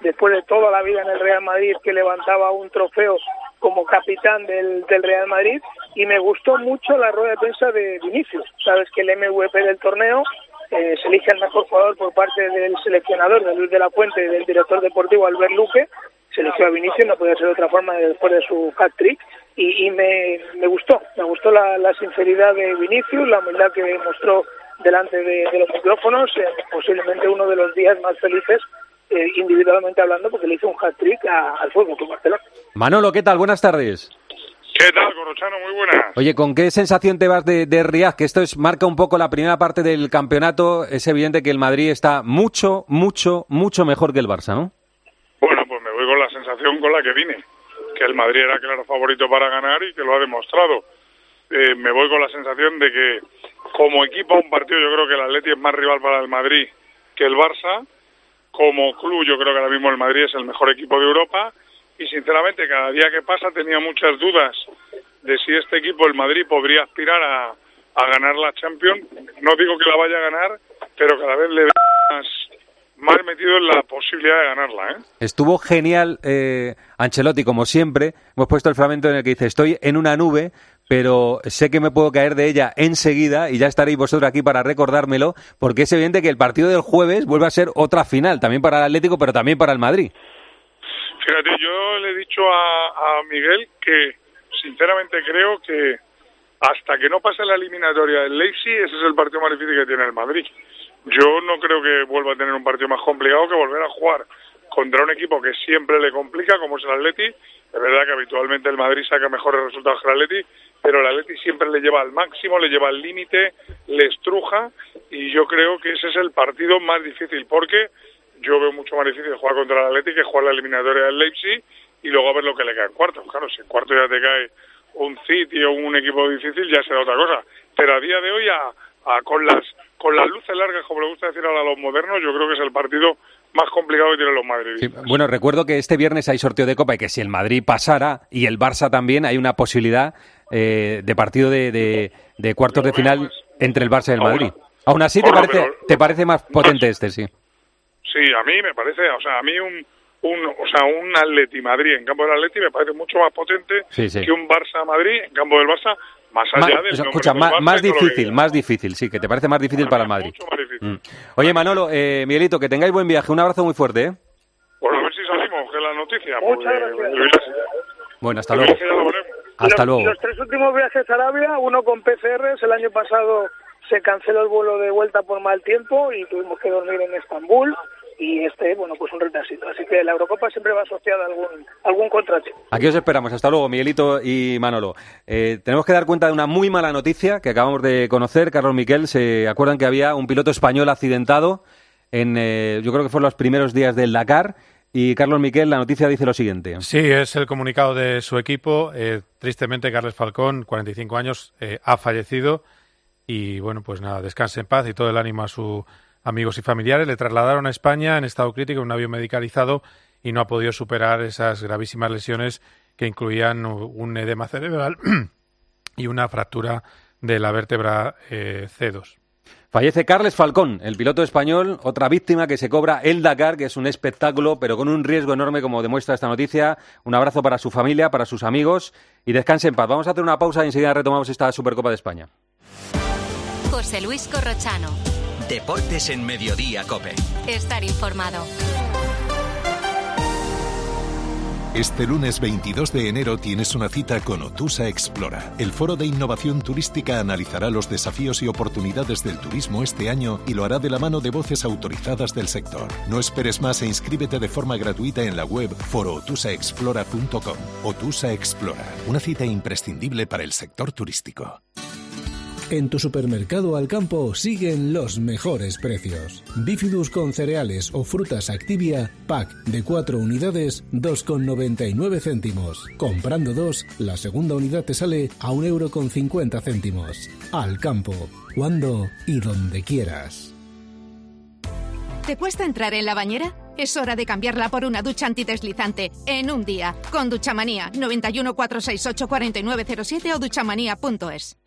después de toda la vida en el Real Madrid, que levantaba un trofeo como capitán del, del Real Madrid y me gustó mucho la rueda de prensa de Vinicius. Sabes que el MVP del torneo eh, se elige el mejor jugador por parte del seleccionador, de Luis de la Fuente y del director deportivo Albert Luque. Se eligió a Vinicius, no podía ser de otra forma después de su hat-trick. Y, me, gustó, me gustó la, sinceridad de Vinicius, la humildad que mostró delante de, de los micrófonos, eh, posiblemente uno de los días más felices eh, individualmente hablando, porque le hizo un hat-trick al Fútbol Club Barcelona. Manolo, ¿qué tal? Buenas tardes. ¿Qué tal, Corrochano? Muy buenas. Oye, ¿con qué sensación te vas de, de Riyadh? Que esto es, marca un poco la primera parte del campeonato. Es evidente que el Madrid está mucho, mucho, mucho mejor que el Barça, ¿no? Bueno, pues me voy con la sensación con la que vine. Que el Madrid era claro favorito para ganar y que lo ha demostrado. Eh, me voy con la sensación de que como equipo a un partido yo creo que el Atleti es más rival para el Madrid que el Barça como club yo creo que ahora mismo el Madrid es el mejor equipo de Europa y sinceramente cada día que pasa tenía muchas dudas de si este equipo, el Madrid, podría aspirar a, a ganar la Champions. No digo que la vaya a ganar, pero cada vez le veo más, metido en la posibilidad de ganarla. ¿eh? Estuvo genial eh, Ancelotti, como siempre. Hemos puesto el fragmento en el que dice, estoy en una nube, pero sé que me puedo caer de ella enseguida y ya estaréis vosotros aquí para recordármelo, porque es evidente que el partido del jueves vuelve a ser otra final, también para el Atlético, pero también para el Madrid. Fíjate, yo le he dicho a, Miguel que sinceramente creo que hasta que no pase la eliminatoria del Leipzig, ese es el partido más difícil que tiene el Madrid. Yo no creo que vuelva a tener un partido más complicado que volver a jugar contra un equipo que siempre le complica, como es el Atleti. Es verdad que habitualmente el Madrid saca mejores resultados que el Atleti, pero el Atleti siempre le lleva al máximo, le lleva al límite, le estruja, y yo creo que ese es el partido más difícil, porque yo veo mucho más difícil jugar contra el Atleti que jugar la eliminatoria del Leipzig y luego a ver lo que le cae en cuarto. Claro, si en cuarto ya te cae un City o un equipo difícil, ya será otra cosa. Pero a día de hoy, a, a, con las con las luces largas, como le gusta decir ahora a los modernos, yo creo que es el partido más complicado que tienen los madridistas. Sí, bueno, recuerdo que este viernes hay sorteo de Copa y que si el Madrid pasara y el Barça también, hay una posibilidad eh, de partido de, de, de cuartos de final entre el Barça y el Madrid. Aún así, ¿te, parece, pero, ¿te parece más potente este, sí? Sí, a mí me parece, o sea, a mí un, un, o sea, un Atleti Madrid en campo del Atleti me parece mucho más potente sí, sí. que un Barça Madrid en campo del Barça, más allá Ma, del escucha, más, más difícil, más difícil, sí, que te parece más difícil para el Madrid. Mm. Oye, Manolo, eh, Miguelito, que tengáis buen viaje, un abrazo muy fuerte, ¿eh? Bueno, a ver si salimos, que la noticia. Muchas gracias. Bueno, hasta luego. Hasta los, luego. Los tres últimos viajes a Arabia, uno con PCRs, el año pasado se canceló el vuelo de vuelta por mal tiempo y tuvimos que dormir en Estambul y este, bueno, pues un retrasito. Así que la Eurocopa siempre va asociada a algún, algún contrato. Aquí os esperamos. Hasta luego, Miguelito y Manolo. Eh, tenemos que dar cuenta de una muy mala noticia que acabamos de conocer. Carlos Miquel, ¿se acuerdan que había un piloto español accidentado en, eh, yo creo que fueron los primeros días del Dakar? Y Carlos Miquel, la noticia dice lo siguiente. Sí, es el comunicado de su equipo. Eh, tristemente, Carles Falcón, 45 años, eh, ha fallecido. Y bueno, pues nada, descanse en paz y todo el ánimo a sus amigos y familiares. Le trasladaron a España en estado crítico, en un avión medicalizado. y no ha podido superar esas gravísimas lesiones que incluían un edema cerebral y una fractura de la vértebra eh, C2. Fallece Carles Falcón, el piloto español, otra víctima que se cobra el Dakar, que es un espectáculo, pero con un riesgo enorme, como demuestra esta noticia. Un abrazo para su familia, para sus amigos y descanse en paz. Vamos a hacer una pausa y enseguida retomamos esta Supercopa de España. José Luis Corrochano. Deportes en Mediodía, Cope. Estar informado. Este lunes 22 de enero tienes una cita con Otusa Explora. El foro de innovación turística analizará los desafíos y oportunidades del turismo este año y lo hará de la mano de voces autorizadas del sector. No esperes más e inscríbete de forma gratuita en la web forootusaexplora.com. Otusa Explora, una cita imprescindible para el sector turístico. En tu supermercado al campo siguen los mejores precios. Bifidus con cereales o frutas Activia, pack de 4 unidades, 2,99 céntimos. Comprando dos, la segunda unidad te sale a 1,50 euro con céntimos. Al campo, cuando y donde quieras. ¿Te cuesta entrar en la bañera? Es hora de cambiarla por una ducha antideslizante en un día. Con Duchamanía 91 468 4907 o duchamanía.es.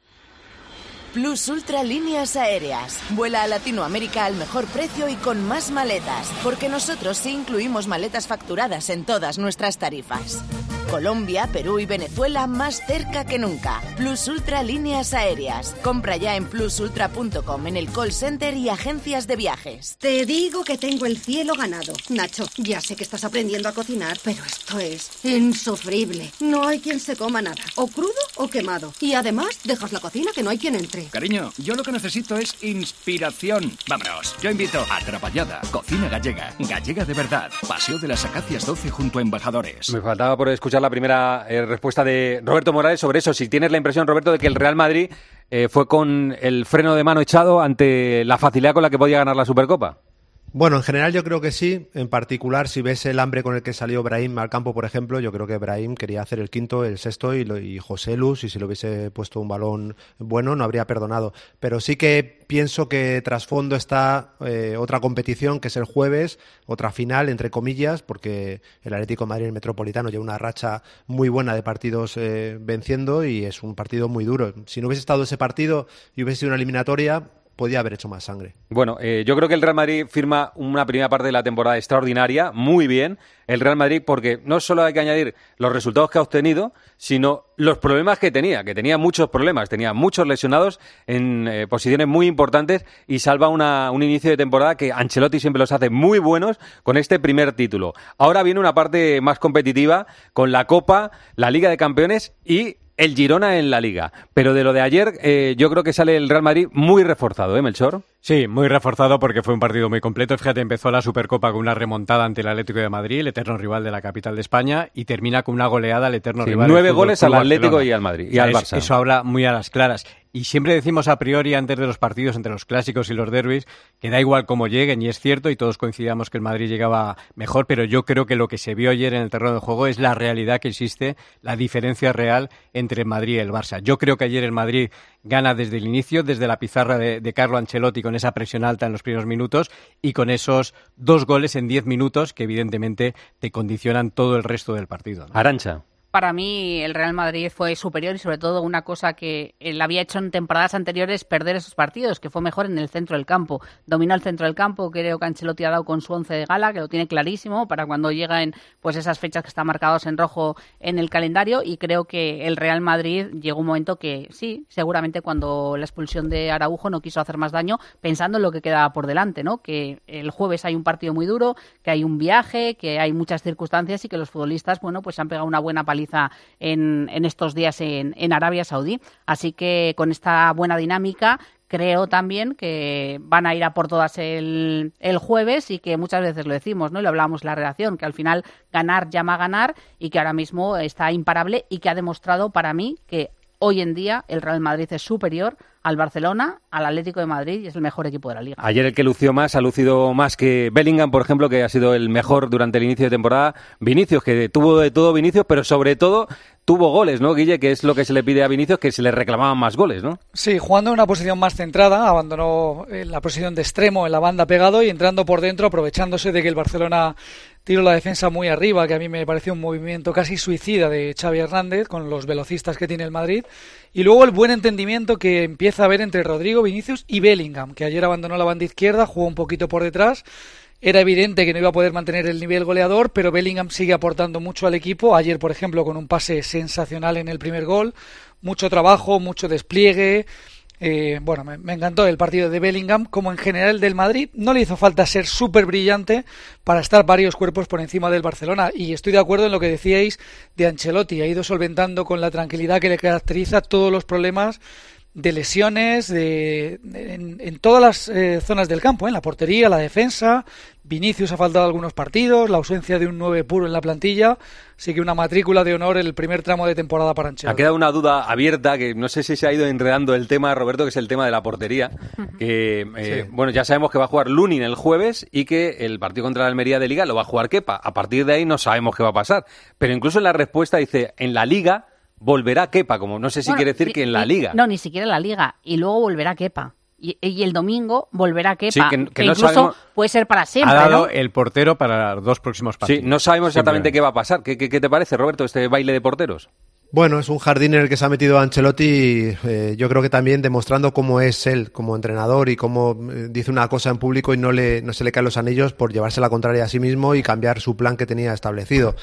Plus Ultra Líneas Aéreas. Vuela a Latinoamérica al mejor precio y con más maletas, porque nosotros sí incluimos maletas facturadas en todas nuestras tarifas. Colombia, Perú y Venezuela más cerca que nunca. Plus Ultra Líneas Aéreas. Compra ya en plusultra.com en el call center y agencias de viajes. Te digo que tengo el cielo ganado. Nacho, ya sé que estás aprendiendo a cocinar, pero esto es insufrible. No hay quien se coma nada, o crudo o quemado. Y además, dejas la cocina que no hay quien entre. Cariño, yo lo que necesito es inspiración. Vámonos, yo invito a Trapallada, Cocina Gallega, Gallega de verdad, Paseo de las Acacias 12 junto a Embajadores. Me faltaba por escuchar la primera eh, respuesta de Roberto Morales sobre eso. Si tienes la impresión, Roberto, de que el Real Madrid eh, fue con el freno de mano echado ante la facilidad con la que podía ganar la Supercopa. Bueno, en general yo creo que sí. En particular, si ves el hambre con el que salió Brahim al campo, por ejemplo, yo creo que Brahim quería hacer el quinto, el sexto y, lo, y José Luz, y si le hubiese puesto un balón bueno, no habría perdonado. Pero sí que pienso que tras fondo está eh, otra competición, que es el jueves, otra final, entre comillas, porque el Atlético Madrid, Metropolitano, lleva una racha muy buena de partidos eh, venciendo y es un partido muy duro. Si no hubiese estado ese partido y hubiese sido una eliminatoria, podía haber hecho más sangre. Bueno, eh, yo creo que el Real Madrid firma una primera parte de la temporada extraordinaria, muy bien, el Real Madrid, porque no solo hay que añadir los resultados que ha obtenido, sino los problemas que tenía, que tenía muchos problemas, tenía muchos lesionados en eh, posiciones muy importantes y salva una, un inicio de temporada que Ancelotti siempre los hace muy buenos con este primer título. Ahora viene una parte más competitiva con la Copa, la Liga de Campeones y el Girona en la liga. Pero de lo de ayer, eh, yo creo que sale el Real Madrid muy reforzado, ¿eh, Melchor? Sí, muy reforzado porque fue un partido muy completo. Fíjate, empezó la Supercopa con una remontada ante el Atlético de Madrid, el eterno rival de la capital de España, y termina con una goleada al eterno Sí, rival. nueve goles al Atlético Barcelona. y al Madrid, y O sea, al. Eso habla muy a las claras. Y siempre decimos a priori antes de los partidos, entre los clásicos y los derbis, que da igual cómo lleguen, y es cierto, y todos coincidamos que el Madrid llegaba mejor, pero yo creo que lo que se vio ayer en el terreno de juego es la realidad que existe, la diferencia real entre el Madrid y el Barça. Yo creo que ayer el Madrid gana desde el inicio, desde la pizarra de, Carlo Ancelotti con esa presión alta en los primeros minutos y con esos dos goles en diez minutos que evidentemente te condicionan todo el resto del partido. Arancha. Para mí el Real Madrid fue superior y sobre todo una cosa que él había hecho en temporadas anteriores, perder esos partidos, que fue mejor en el centro del campo. Dominó el centro del campo, creo que Ancelotti ha dado con su once de gala, que lo tiene clarísimo para cuando lleguen pues esas fechas que están marcadas en rojo en el calendario y creo que el Real Madrid llegó un momento que sí, seguramente cuando la expulsión de Araujo no quiso hacer más daño pensando en lo que quedaba por delante, ¿no? Que el jueves hay un partido muy duro, que hay un viaje, que hay muchas circunstancias y que los futbolistas, bueno, pues han pegado una buena paliza en, en estos días en, Arabia Saudí. Así que con esta buena dinámica creo también que van a ir a por todas el, el jueves y que muchas veces lo decimos, ¿no? Y lo hablábamos la redacción, que al final ganar llama a ganar y que ahora mismo está imparable y que ha demostrado para mí que hoy en día el Real Madrid es superior al Barcelona, al Atlético de Madrid y es el mejor equipo de la liga. Ayer el que lució más ha lucido más que Bellingham, por ejemplo, que ha sido el mejor durante el inicio de temporada. Vinicius, que tuvo de todo Vinicius, pero sobre todo tuvo goles, ¿no, Guille? Que es lo que se le pide a Vinicius, que se le reclamaban más goles, ¿no? Sí, jugando en una posición más centrada, abandonó eh, la posición de extremo en la banda pegado y entrando por dentro, aprovechándose de que el Barcelona tiro la defensa muy arriba, que a mí me pareció un movimiento casi suicida de Xavi Hernández con los velocistas que tiene el Madrid. Y luego el buen entendimiento que empieza a haber entre Rodrigo, Vinicius y Bellingham, que ayer abandonó la banda izquierda, jugó un poquito por detrás. Era evidente que no iba a poder mantener el nivel goleador, pero Bellingham sigue aportando mucho al equipo. Ayer, por ejemplo, con un pase sensacional en el primer gol. Mucho trabajo, mucho despliegue. Eh, bueno, me, encantó el partido de Bellingham, como en general del Madrid. No le hizo falta ser súper brillante para estar varios cuerpos por encima del Barcelona. Y estoy de acuerdo en lo que decíais de Ancelotti. Ha ido solventando con la tranquilidad que le caracteriza todos los problemas de lesiones de, en, todas las eh, zonas del campo, ¿eh? en la portería, la defensa. Vinicius ha faltado algunos partidos, la ausencia de un 9 puro en la plantilla. Así que una matrícula de honor el primer tramo de temporada para Ancelotti. Ha quedado una duda abierta que no sé si se ha ido enredando el tema, Roberto, que es el tema de la portería. Que, eh, bueno, ya sabemos que va a jugar Lunin el jueves y que el partido contra la Almería de Liga lo va a jugar Kepa. A partir de ahí no sabemos qué va a pasar. Pero incluso en la respuesta dice, en la Liga volverá Kepa, como no sé si quiere decir que en la Liga. No, ni siquiera en la Liga. Y luego volverá Kepa. Y, el domingo volverá Kepa, que, incluso puede ser para siempre. Ha dado el portero para los dos próximos partidos. Sí, no sabemos exactamente qué va a pasar. ¿Qué, te parece, Roberto, este baile de porteros? Bueno, es un jardín en el que se ha metido Ancelotti, eh, yo creo que también demostrando cómo es él como entrenador y cómo eh, dice una cosa en público y no, le, no se le caen los anillos por llevarse la contraria a sí mismo y cambiar su plan que tenía establecido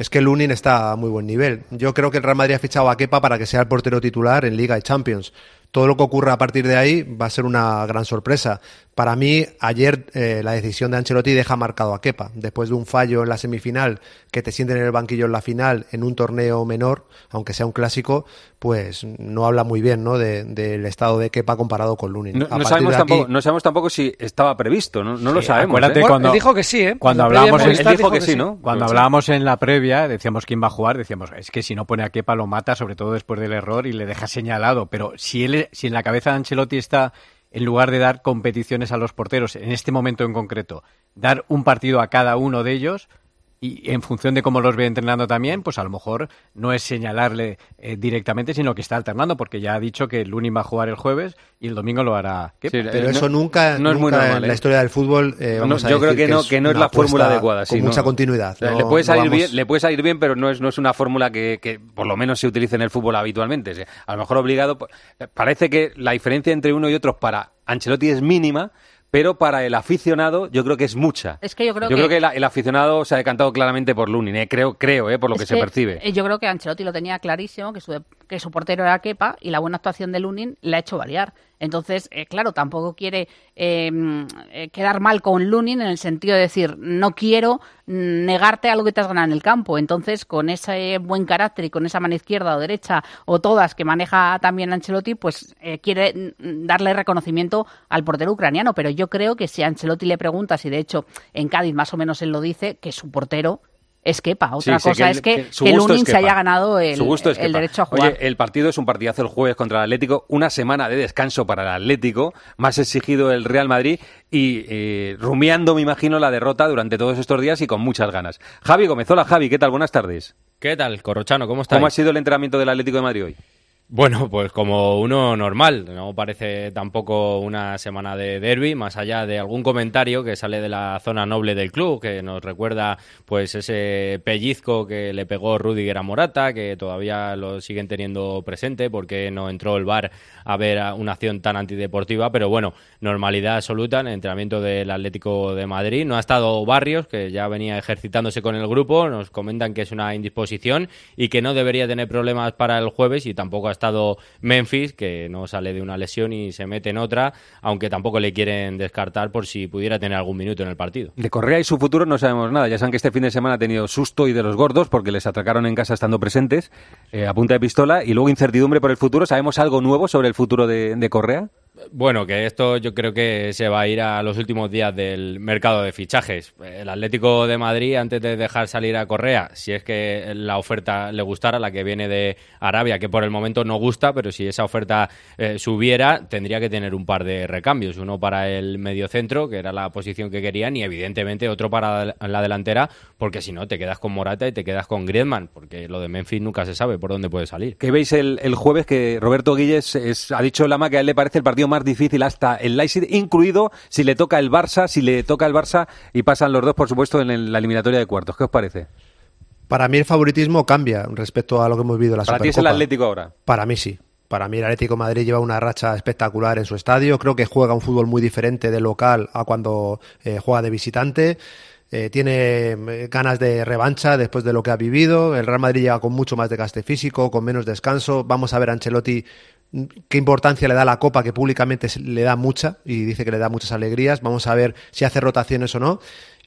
es que Lunin está a muy buen nivel. Yo creo que el Real Madrid ha fichado a Kepa para que sea el portero titular en Liga y Champions todo lo que ocurra a partir de ahí va a ser una gran sorpresa. Para mí, ayer eh, la decisión de Ancelotti deja marcado a Kepa. Después de un fallo en la semifinal, que te sienten en el banquillo en la final, en un torneo menor, aunque sea un clásico, pues no habla muy bien ¿no? del estado de Kepa comparado con Lunin. No, sabemos, tampoco, no sabemos tampoco si estaba previsto, no, lo sabemos. ¿eh? cuando, dijo que sí, ¿eh? Cuando hablábamos, en, Cuando hablábamos en la previa, decíamos quién va a jugar, decíamos, es que si no pone a Kepa lo mata, sobre todo después del error, y le deja señalado. Pero si él si en la cabeza de Ancelotti está, en lugar de dar competiciones a los porteros, en este momento en concreto, dar un partido a cada uno de ellos, y en función de cómo los ve entrenando también, pues a lo mejor no es señalarle eh, directamente, sino que está alternando, porque ya ha dicho que el Lunin va a jugar el jueves y el domingo lo hará. pero eso nunca, no es muy normal, en la ¿eh? historia del fútbol. Eh, yo creo que, no, que no es la fórmula adecuada. Con mucha continuidad. le, puede salir bien, le puede salir bien, pero no es, no es una fórmula que, que por lo menos se utilice en el fútbol habitualmente. a lo mejor obligado. Parece que la diferencia entre uno y otro para Ancelotti es mínima pero para el aficionado yo creo que es mucha. Es que yo creo que, el, aficionado se ha decantado claramente por Lunin, ¿eh? creo, creo, ¿eh? por lo que, se percibe. Eh, yo creo que Ancelotti lo tenía clarísimo, que su, que su portero era Kepa y la buena actuación de Lunin le ha hecho variar. Entonces, eh, claro, tampoco quiere em, eh, quedar mal con Lunin en el sentido de decir, no quiero negarte algo que te has ganado en el campo. Entonces, con ese buen carácter y con esa mano izquierda o derecha o todas que maneja también Ancelotti, pues eh, quiere darle reconocimiento al portero ucraniano. Pero yo creo que si Ancelotti le preguntas, y de hecho en Cádiz más o menos él lo dice, que su portero es Kepa. Otra cosa es que, que, Lunin se haya ganado el, derecho a jugar. Oye, el partido es un partidazo el jueves contra el Atlético, una semana de descanso para el Atlético, más exigido el Real Madrid y eh, rumiando, me imagino, la derrota durante todos estos días y con muchas ganas. Javi Gómez, hola Javi, ¿qué tal? Buenas tardes. ¿Qué tal, Corrochano? ¿Cómo estás? ¿Cómo ha sido el entrenamiento del Atlético de Madrid hoy? Bueno, pues como uno normal, no parece tampoco una semana de derby, más allá de algún comentario que sale de la zona noble del club, que nos recuerda pues ese pellizco que le pegó Rudiger a Morata, que todavía lo siguen teniendo presente porque no entró el VAR a ver una acción tan antideportiva, pero bueno, normalidad absoluta en el entrenamiento del Atlético de Madrid. No ha estado Barrios, que ya venía ejercitándose con el grupo, nos comentan que es una indisposición y que no debería tener problemas para el jueves y tampoco ha estado Memphis, que no sale de una lesión y se mete en otra, aunque tampoco le quieren descartar por si pudiera tener algún minuto en el partido. De Correa y su futuro no sabemos nada. Ya saben que este fin de semana ha tenido susto y de los gordos porque les atracaron en casa estando presentes eh, a punta de pistola y luego incertidumbre por el futuro. ¿Sabemos algo nuevo sobre el futuro de Correa? Bueno, que esto yo creo que se va a ir a los últimos días del mercado de fichajes. El Atlético de Madrid, antes de dejar salir a Correa, si es que la oferta le gustara, la que viene de Arabia, que por el momento no gusta, pero si esa oferta eh, subiera, tendría que tener un par de recambios. Uno para el mediocentro, que era la posición que querían, y evidentemente otro para la delantera, porque si no, te quedas con Morata y te quedas con Griezmann, porque lo de Memphis nunca se sabe por dónde puede salir. ¿Qué veis el, jueves? Que Roberto Guilles ha dicho Lama que a él le parece el partido más difícil hasta el Leipzig, incluido si le toca el Barça, si le toca el Barça y pasan los dos, por supuesto, en la eliminatoria de cuartos. ¿Qué os parece? Para mí el favoritismo cambia respecto a lo que hemos vivido en la Para ti es el Atlético ahora. Para mí sí. Para mí el Atlético de Madrid lleva una racha espectacular en su estadio. Creo que juega un fútbol muy diferente de local a cuando eh, juega de visitante. Eh, tiene eh, ganas de revancha después de lo que ha vivido. El Real Madrid llega con mucho más desgaste físico, con menos descanso. Vamos a ver a Ancelotti qué importancia le da la Copa, que públicamente le da mucha y dice que le da muchas alegrías. Vamos a ver si hace rotaciones o no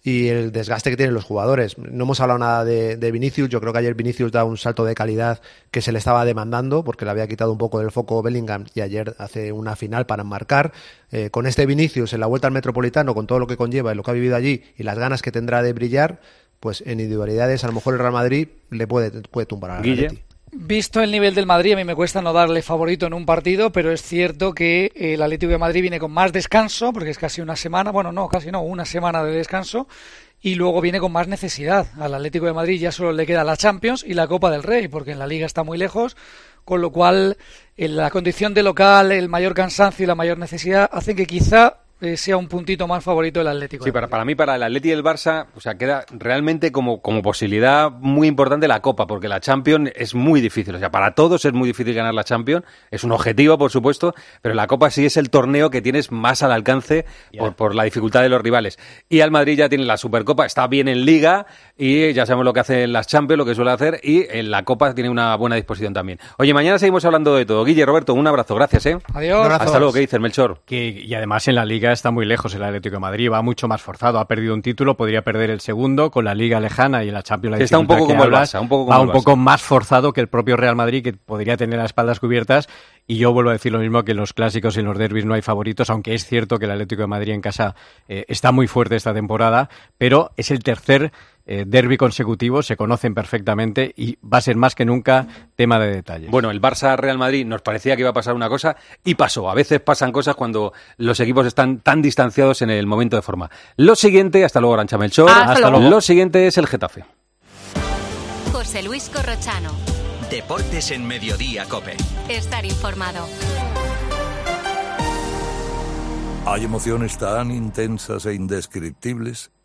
y el desgaste que tienen los jugadores. No hemos hablado nada de, Vinicius, yo creo que ayer Vinicius da un salto de calidad que se le estaba demandando porque le había quitado un poco del foco Bellingham y ayer hace una final para marcar. Eh, con este Vinicius en la vuelta al Metropolitano, con todo lo que conlleva y lo que ha vivido allí y las ganas que tendrá de brillar, pues en individualidades a lo mejor el Real Madrid le puede, puede tumbar a Guille. Visto el nivel del Madrid, a mí me cuesta no darle favorito en un partido, pero es cierto que el Atlético de Madrid viene con más descanso, porque es casi una semana, bueno, no, casi no, una semana de descanso, y luego viene con más necesidad. Al Atlético de Madrid ya solo le queda la Champions y la Copa del Rey, porque en la Liga está muy lejos, con lo cual en la condición de local, el mayor cansancio y la mayor necesidad hacen que quizá eh, sea un puntito más favorito del Atlético. Sí, para, para mí, para el Atlético y el Barça, o sea, queda realmente como, como posibilidad muy importante la Copa, porque la Champions es muy difícil. O sea, para todos es muy difícil ganar la Champions. Es un objetivo, por supuesto, pero la Copa sí es el torneo que tienes más al alcance por, por la dificultad de los rivales. Y al Madrid ya tiene la Supercopa, está bien en Liga y ya sabemos lo que hace en las Champions, lo que suele hacer, y en la Copa tiene una buena disposición también. Oye, mañana seguimos hablando de todo. Guille, Roberto, un abrazo, gracias, ¿eh? Adiós. Hasta luego, ¿qué dices, Melchor? Que, y además en la Liga está muy lejos el Atlético de Madrid, va mucho más forzado, ha perdido un título, podría perder el segundo con la Liga lejana y la Champions. está un poco como el Barça, un poco va un poco más forzado que el propio Real Madrid, que podría tener las espaldas cubiertas. Y yo vuelvo a decir lo mismo que en los clásicos y en los derbis no hay favoritos, aunque es cierto que el Atlético de Madrid en casa eh, está muy fuerte esta temporada, pero es el tercer eh, derby consecutivo, se conocen perfectamente y va a ser más que nunca tema de detalles. Bueno, el Barça-Real Madrid nos parecía que iba a pasar una cosa y pasó. A veces pasan cosas cuando los equipos están tan distanciados en el momento de forma. Lo siguiente, hasta luego, Arancha Melchor. Hasta, luego. Lo siguiente es el Getafe. José Luis Corrochano. Deportes en Mediodía, Cope. Estar informado. Hay emociones tan intensas e indescriptibles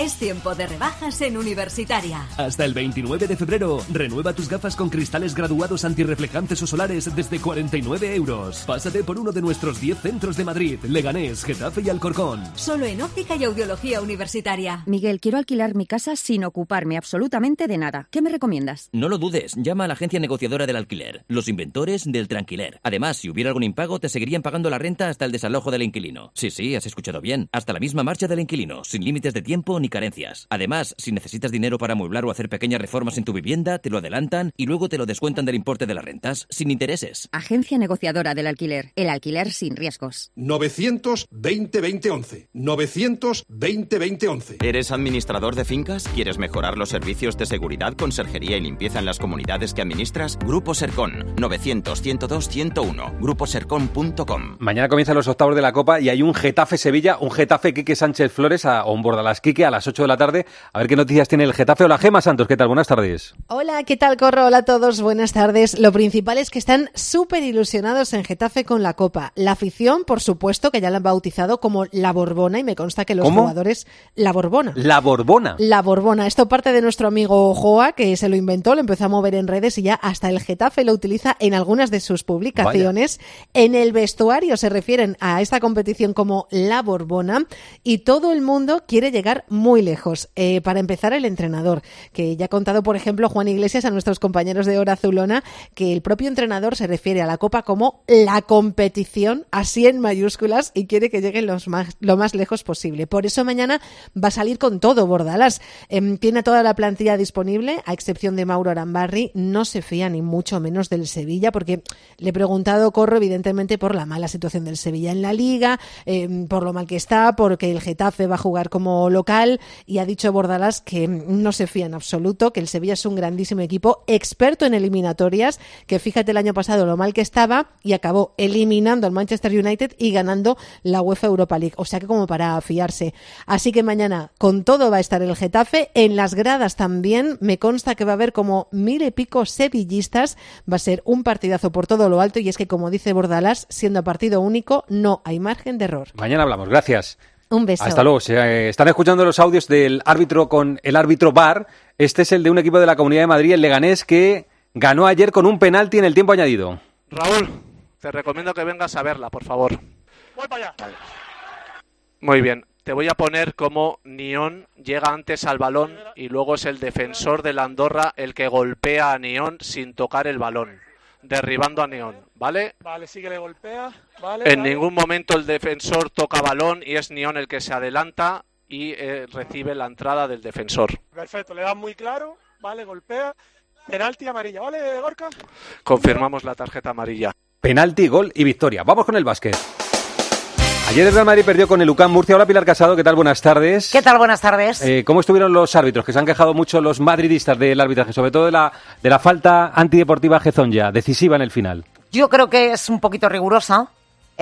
Es tiempo de rebajas en Universitaria. Hasta el 29 de febrero, renueva tus gafas con cristales graduados antirreflejantes o solares desde 49 euros. Pásate por uno de nuestros 10 centros de Madrid, Leganés, Getafe y Alcorcón. Solo en óptica y audiología universitaria. Miguel, quiero alquilar mi casa sin ocuparme absolutamente de nada. ¿Qué me recomiendas? No lo dudes, llama a la agencia negociadora del alquiler, los inventores del tranquiler. Además, si hubiera algún impago, te seguirían pagando la renta hasta el desalojo del inquilino. Sí, sí, has escuchado bien. Hasta la misma marcha del inquilino, sin límites de tiempo ni carencias. Además, si necesitas dinero para amueblar o hacer pequeñas reformas en tu vivienda, te lo adelantan y luego te lo descuentan del importe de las rentas, sin intereses. Agencia negociadora del alquiler. El alquiler sin riesgos. 920-2011. 920-2011. ¿Eres administrador de fincas? ¿Quieres mejorar los servicios de seguridad, conserjería y limpieza en las comunidades que administras? Grupo Sercon. 900-102-101. Gruposercon.com. Mañana comienzan los octavos de la Copa y hay un Getafe-Sevilla, un Getafe-Quique Sánchez Flores a, o un Bordalas Quique a las 8 de la tarde. A ver qué noticias tiene el Getafe. Hola, Gema Santos, ¿qué tal? Buenas tardes. Hola, ¿qué tal, Corro? Hola a todos, buenas tardes. Lo principal es que están súper ilusionados en Getafe con la Copa. La afición, por supuesto, que ya la han bautizado como La Borbona y me consta que los ¿Cómo? jugadores... La Borbona. La Borbona. La Borbona. Esto parte de nuestro amigo Joa, que se lo inventó, lo empezó a mover en redes y ya hasta el Getafe lo utiliza en algunas de sus publicaciones. En el vestuario se refieren a esta competición como La Borbona y todo el mundo quiere llegar muy lejos. Eh, para empezar, el entrenador, que ya ha contado, por ejemplo, Juan Iglesias a nuestros compañeros de Hora Azulona, que el propio entrenador se refiere a la Copa como la competición, así en mayúsculas, y quiere que lleguen los más, lo más lejos posible. Por eso mañana va a salir con todo Bordalas. Em, tiene toda la plantilla disponible, a excepción de Mauro Arambarri. No se fía ni mucho menos del Sevilla, porque le he preguntado, Corro, evidentemente, por la mala situación del Sevilla en la liga, em, por lo mal que está, porque el Getafe va a jugar como local y ha dicho Bordalás que no se fía en absoluto, que el Sevilla es un grandísimo equipo, experto en eliminatorias, que fíjate el año pasado lo mal que estaba y acabó eliminando al Manchester United y ganando la UEFA Europa League. O sea que como para fiarse. Así que mañana con todo va a estar el Getafe. En las gradas también me consta que va a haber como mil y pico sevillistas. Va a ser un partidazo por todo lo alto y es que como dice Bordalás, siendo partido único no hay margen de error. Mañana hablamos. Gracias. Un beso. Hasta luego. Se, eh, están escuchando los audios del árbitro con el árbitro VAR. Este es el de un equipo de la Comunidad de Madrid, el Leganés, que ganó ayer con un penalti en el tiempo añadido. Raúl, te recomiendo que vengas a verla, por favor. Voy para allá. Muy bien. Te voy a poner como Nión llega antes al balón y luego es el defensor de la Andorra el que golpea a Nión sin tocar el balón, derribando a Nión, ¿vale? Vale, sí que le golpea. Vale, En vale. ningún momento el defensor toca balón y es Nión el que se adelanta y eh, recibe la entrada del defensor. Perfecto, le das muy claro. Vale, golpea. Penalti amarilla, ¿vale, Gorka? Confirmamos la tarjeta amarilla. Penalti, gol y victoria. Vamos con el básquet. Ayer el Real Madrid perdió con el UCAM Murcia. Hola Pilar Casado, ¿qué tal? Buenas tardes. ¿Qué tal? Buenas tardes. Eh, ¿Cómo estuvieron los árbitros? Que se han quejado mucho los madridistas del arbitraje, sobre todo de la, de la falta antideportiva Gezonja, decisiva en el final. Yo creo que es un poquito rigurosa,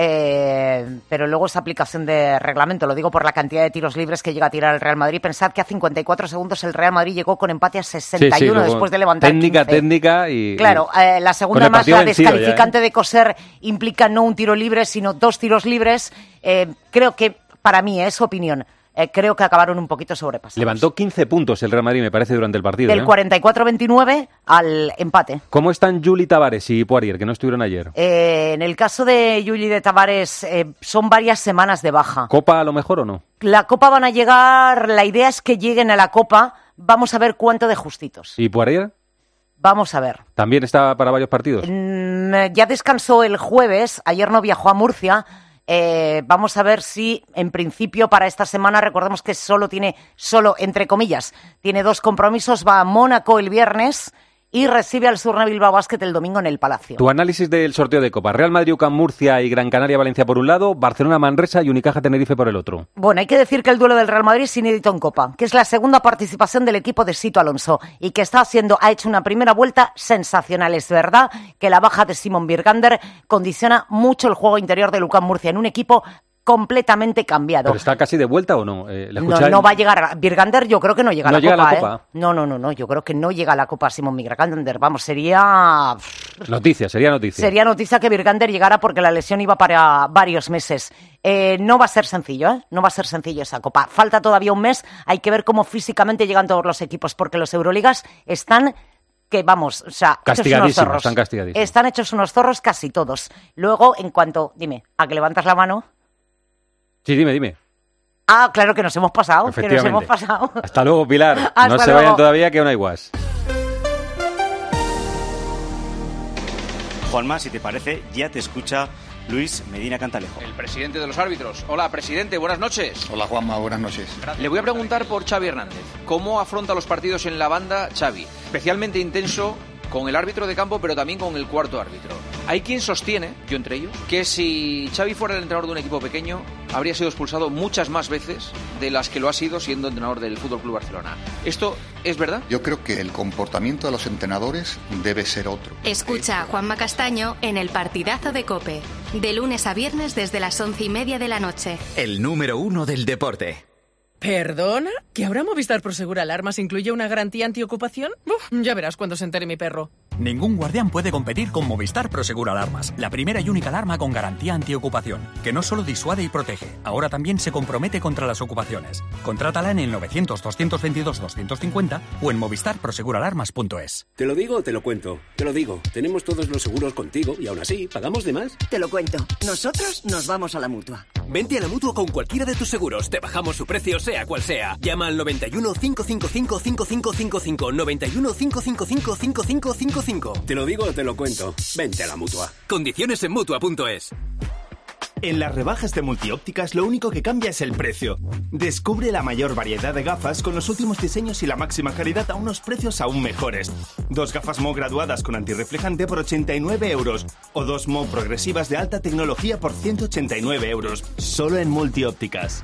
eh, pero luego esa aplicación de reglamento, lo digo por la cantidad de tiros libres que llega a tirar el Real Madrid. Pensad que a 54 segundos el Real Madrid llegó con empate a 61 Sí, sí, después de levantar Técnica, 15. técnica y... Claro, eh, la segunda más, la ya, ¿eh? descalificante de coser implica no un tiro libre, sino dos tiros libres. Eh, creo que, para mí, es opinión, eh, creo que acabaron un poquito sobrepasados. Levantó 15 puntos el Real Madrid, me parece, durante el partido. Del ¿eh? 44-29 al empate. ¿Cómo están Juli Tavares y Poirier, que no estuvieron ayer? Eh, en el caso de Yuli de Tavares, eh, son varias semanas de baja. ¿Copa a lo mejor o no? La Copa van a llegar, la idea es que lleguen a la Copa. Vamos a ver cuánto de justitos. ¿Y Poirier? Vamos a ver. ¿También está para varios partidos? Mm, ya descansó el jueves, ayer no viajó a Murcia. Eh, vamos a ver si, en principio, para esta semana, recordemos que solo tiene, solo entre comillas, tiene dos compromisos. Va a Mónaco el viernes y recibe al Surna Bilbao Basket el domingo en el Palacio. Tu análisis del sorteo de Copa. Real Madrid, UCAM Murcia y Gran Canaria Valencia por un lado, Barcelona Manresa y Unicaja Tenerife por el otro. Bueno, hay que decir que el duelo del Real Madrid es inédito en Copa, que es la segunda participación del equipo de Sito Alonso y que está haciendo, ha hecho una primera vuelta sensacional. Es verdad que la baja de Simon Birgander condiciona mucho el juego interior de Lucas Murcia en un equipo completamente cambiado. ¿Pero está casi de vuelta o no? Eh, ¿le No, no va a llegar. a- Birgander yo creo que no llega a ¿No la llega a la Copa. ¿eh? Copa? No, no, no, no. Yo creo que no llega a la Copa Simon Birgander. Vamos, sería... Noticia, sería noticia. Sería noticia que Birgander llegara porque la lesión iba para varios meses. Eh, no va a ser sencillo, ¿eh? No va a ser sencillo esa copa. Falta todavía un mes. Hay que ver cómo físicamente llegan todos los equipos porque los Euroligas están que vamos, o sea, unos Castigadísimos, zorros. están castigadísimos. Están hechos unos zorros casi todos. Luego, en cuanto, dime, a que levantas la mano. Sí, dime, dime. Ah, claro que nos hemos pasado, que nos hemos pasado. Hasta luego, Pilar. Hasta no se luego. vayan todavía, que aún hay guas. Juanma, si te parece, ya te escucha Luis Medina Cantalejo. El presidente de los árbitros. Hola, presidente, buenas noches. Hola Juanma, buenas noches. Le voy a preguntar por Xavi Hernández. ¿Cómo afronta los partidos en la banda Xavi? Especialmente intenso con el árbitro de campo, pero también con el cuarto árbitro. Hay quien sostiene, yo entre ellos, que si Xavi fuera el entrenador de un equipo pequeño, habría sido expulsado muchas más veces de las que lo ha sido siendo entrenador del Fútbol Club Barcelona. ¿Esto es verdad? Yo creo que el comportamiento de los entrenadores debe ser otro. Escucha a Juanma Castaño en el partidazo de Cope. De lunes a viernes desde las once y media de la noche. El número uno del deporte. ¿Perdona? ¿Que ahora Movistar Prosegur Alarmas incluye una garantía antiocupación? Uf, ya verás cuando se entere mi perro. Ningún guardián puede competir con Movistar Prosegur Alarmas, la primera y única alarma con garantía antiocupación, que no solo disuade y protege, ahora también se compromete contra las ocupaciones. Contrátala en el 900-222-250 o en movistarproseguralarmas.es. Te lo digo o te lo cuento. Te lo digo. Tenemos todos los seguros contigo y aún así, ¿pagamos de más? Te lo cuento. Nosotros nos vamos a la mutua. Vente a la mutua con cualquiera de tus seguros. Te bajamos su precio, sea cual sea. Llama al 91 555 5555. 91 555 5555. Te lo digo o te lo cuento. Vente a la mutua. Condiciones en mutua.es. En las rebajas de multiópticas lo único que cambia es el precio. Descubre la mayor variedad de gafas con los últimos diseños y la máxima calidad a unos precios aún mejores. Dos gafas Mo graduadas con antirreflejante por 89 euros o dos Mo progresivas de alta tecnología por 189 euros. Solo en multiópticas.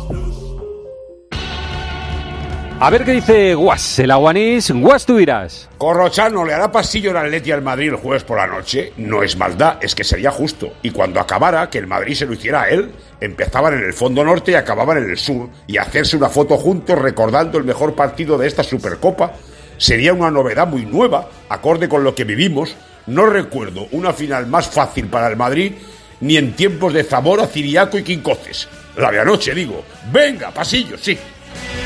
A ver qué dice Guas, el aguanís. Guas, tú irás. Corrochano le hará pasillo al Atleti al Madrid el jueves por la noche. No es maldad, es que sería justo. Y cuando acabara, que el Madrid se lo hiciera a él, empezaban en el fondo norte y acababan en el sur. Y hacerse una foto juntos recordando el mejor partido de esta Supercopa sería una novedad muy nueva, acorde con lo que vivimos. No recuerdo una final más fácil para el Madrid ni en tiempos de Zamora, Ciriaco y Quincoces. La de anoche, digo. Venga, pasillo, sí.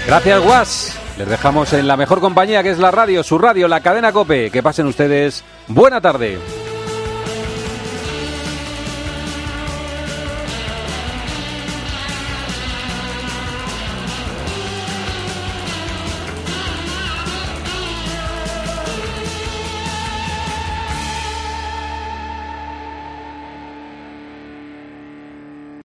Gracias, Guas. Les dejamos en la mejor compañía que es la radio, su radio, la cadena Cope. Que pasen ustedes buena tarde.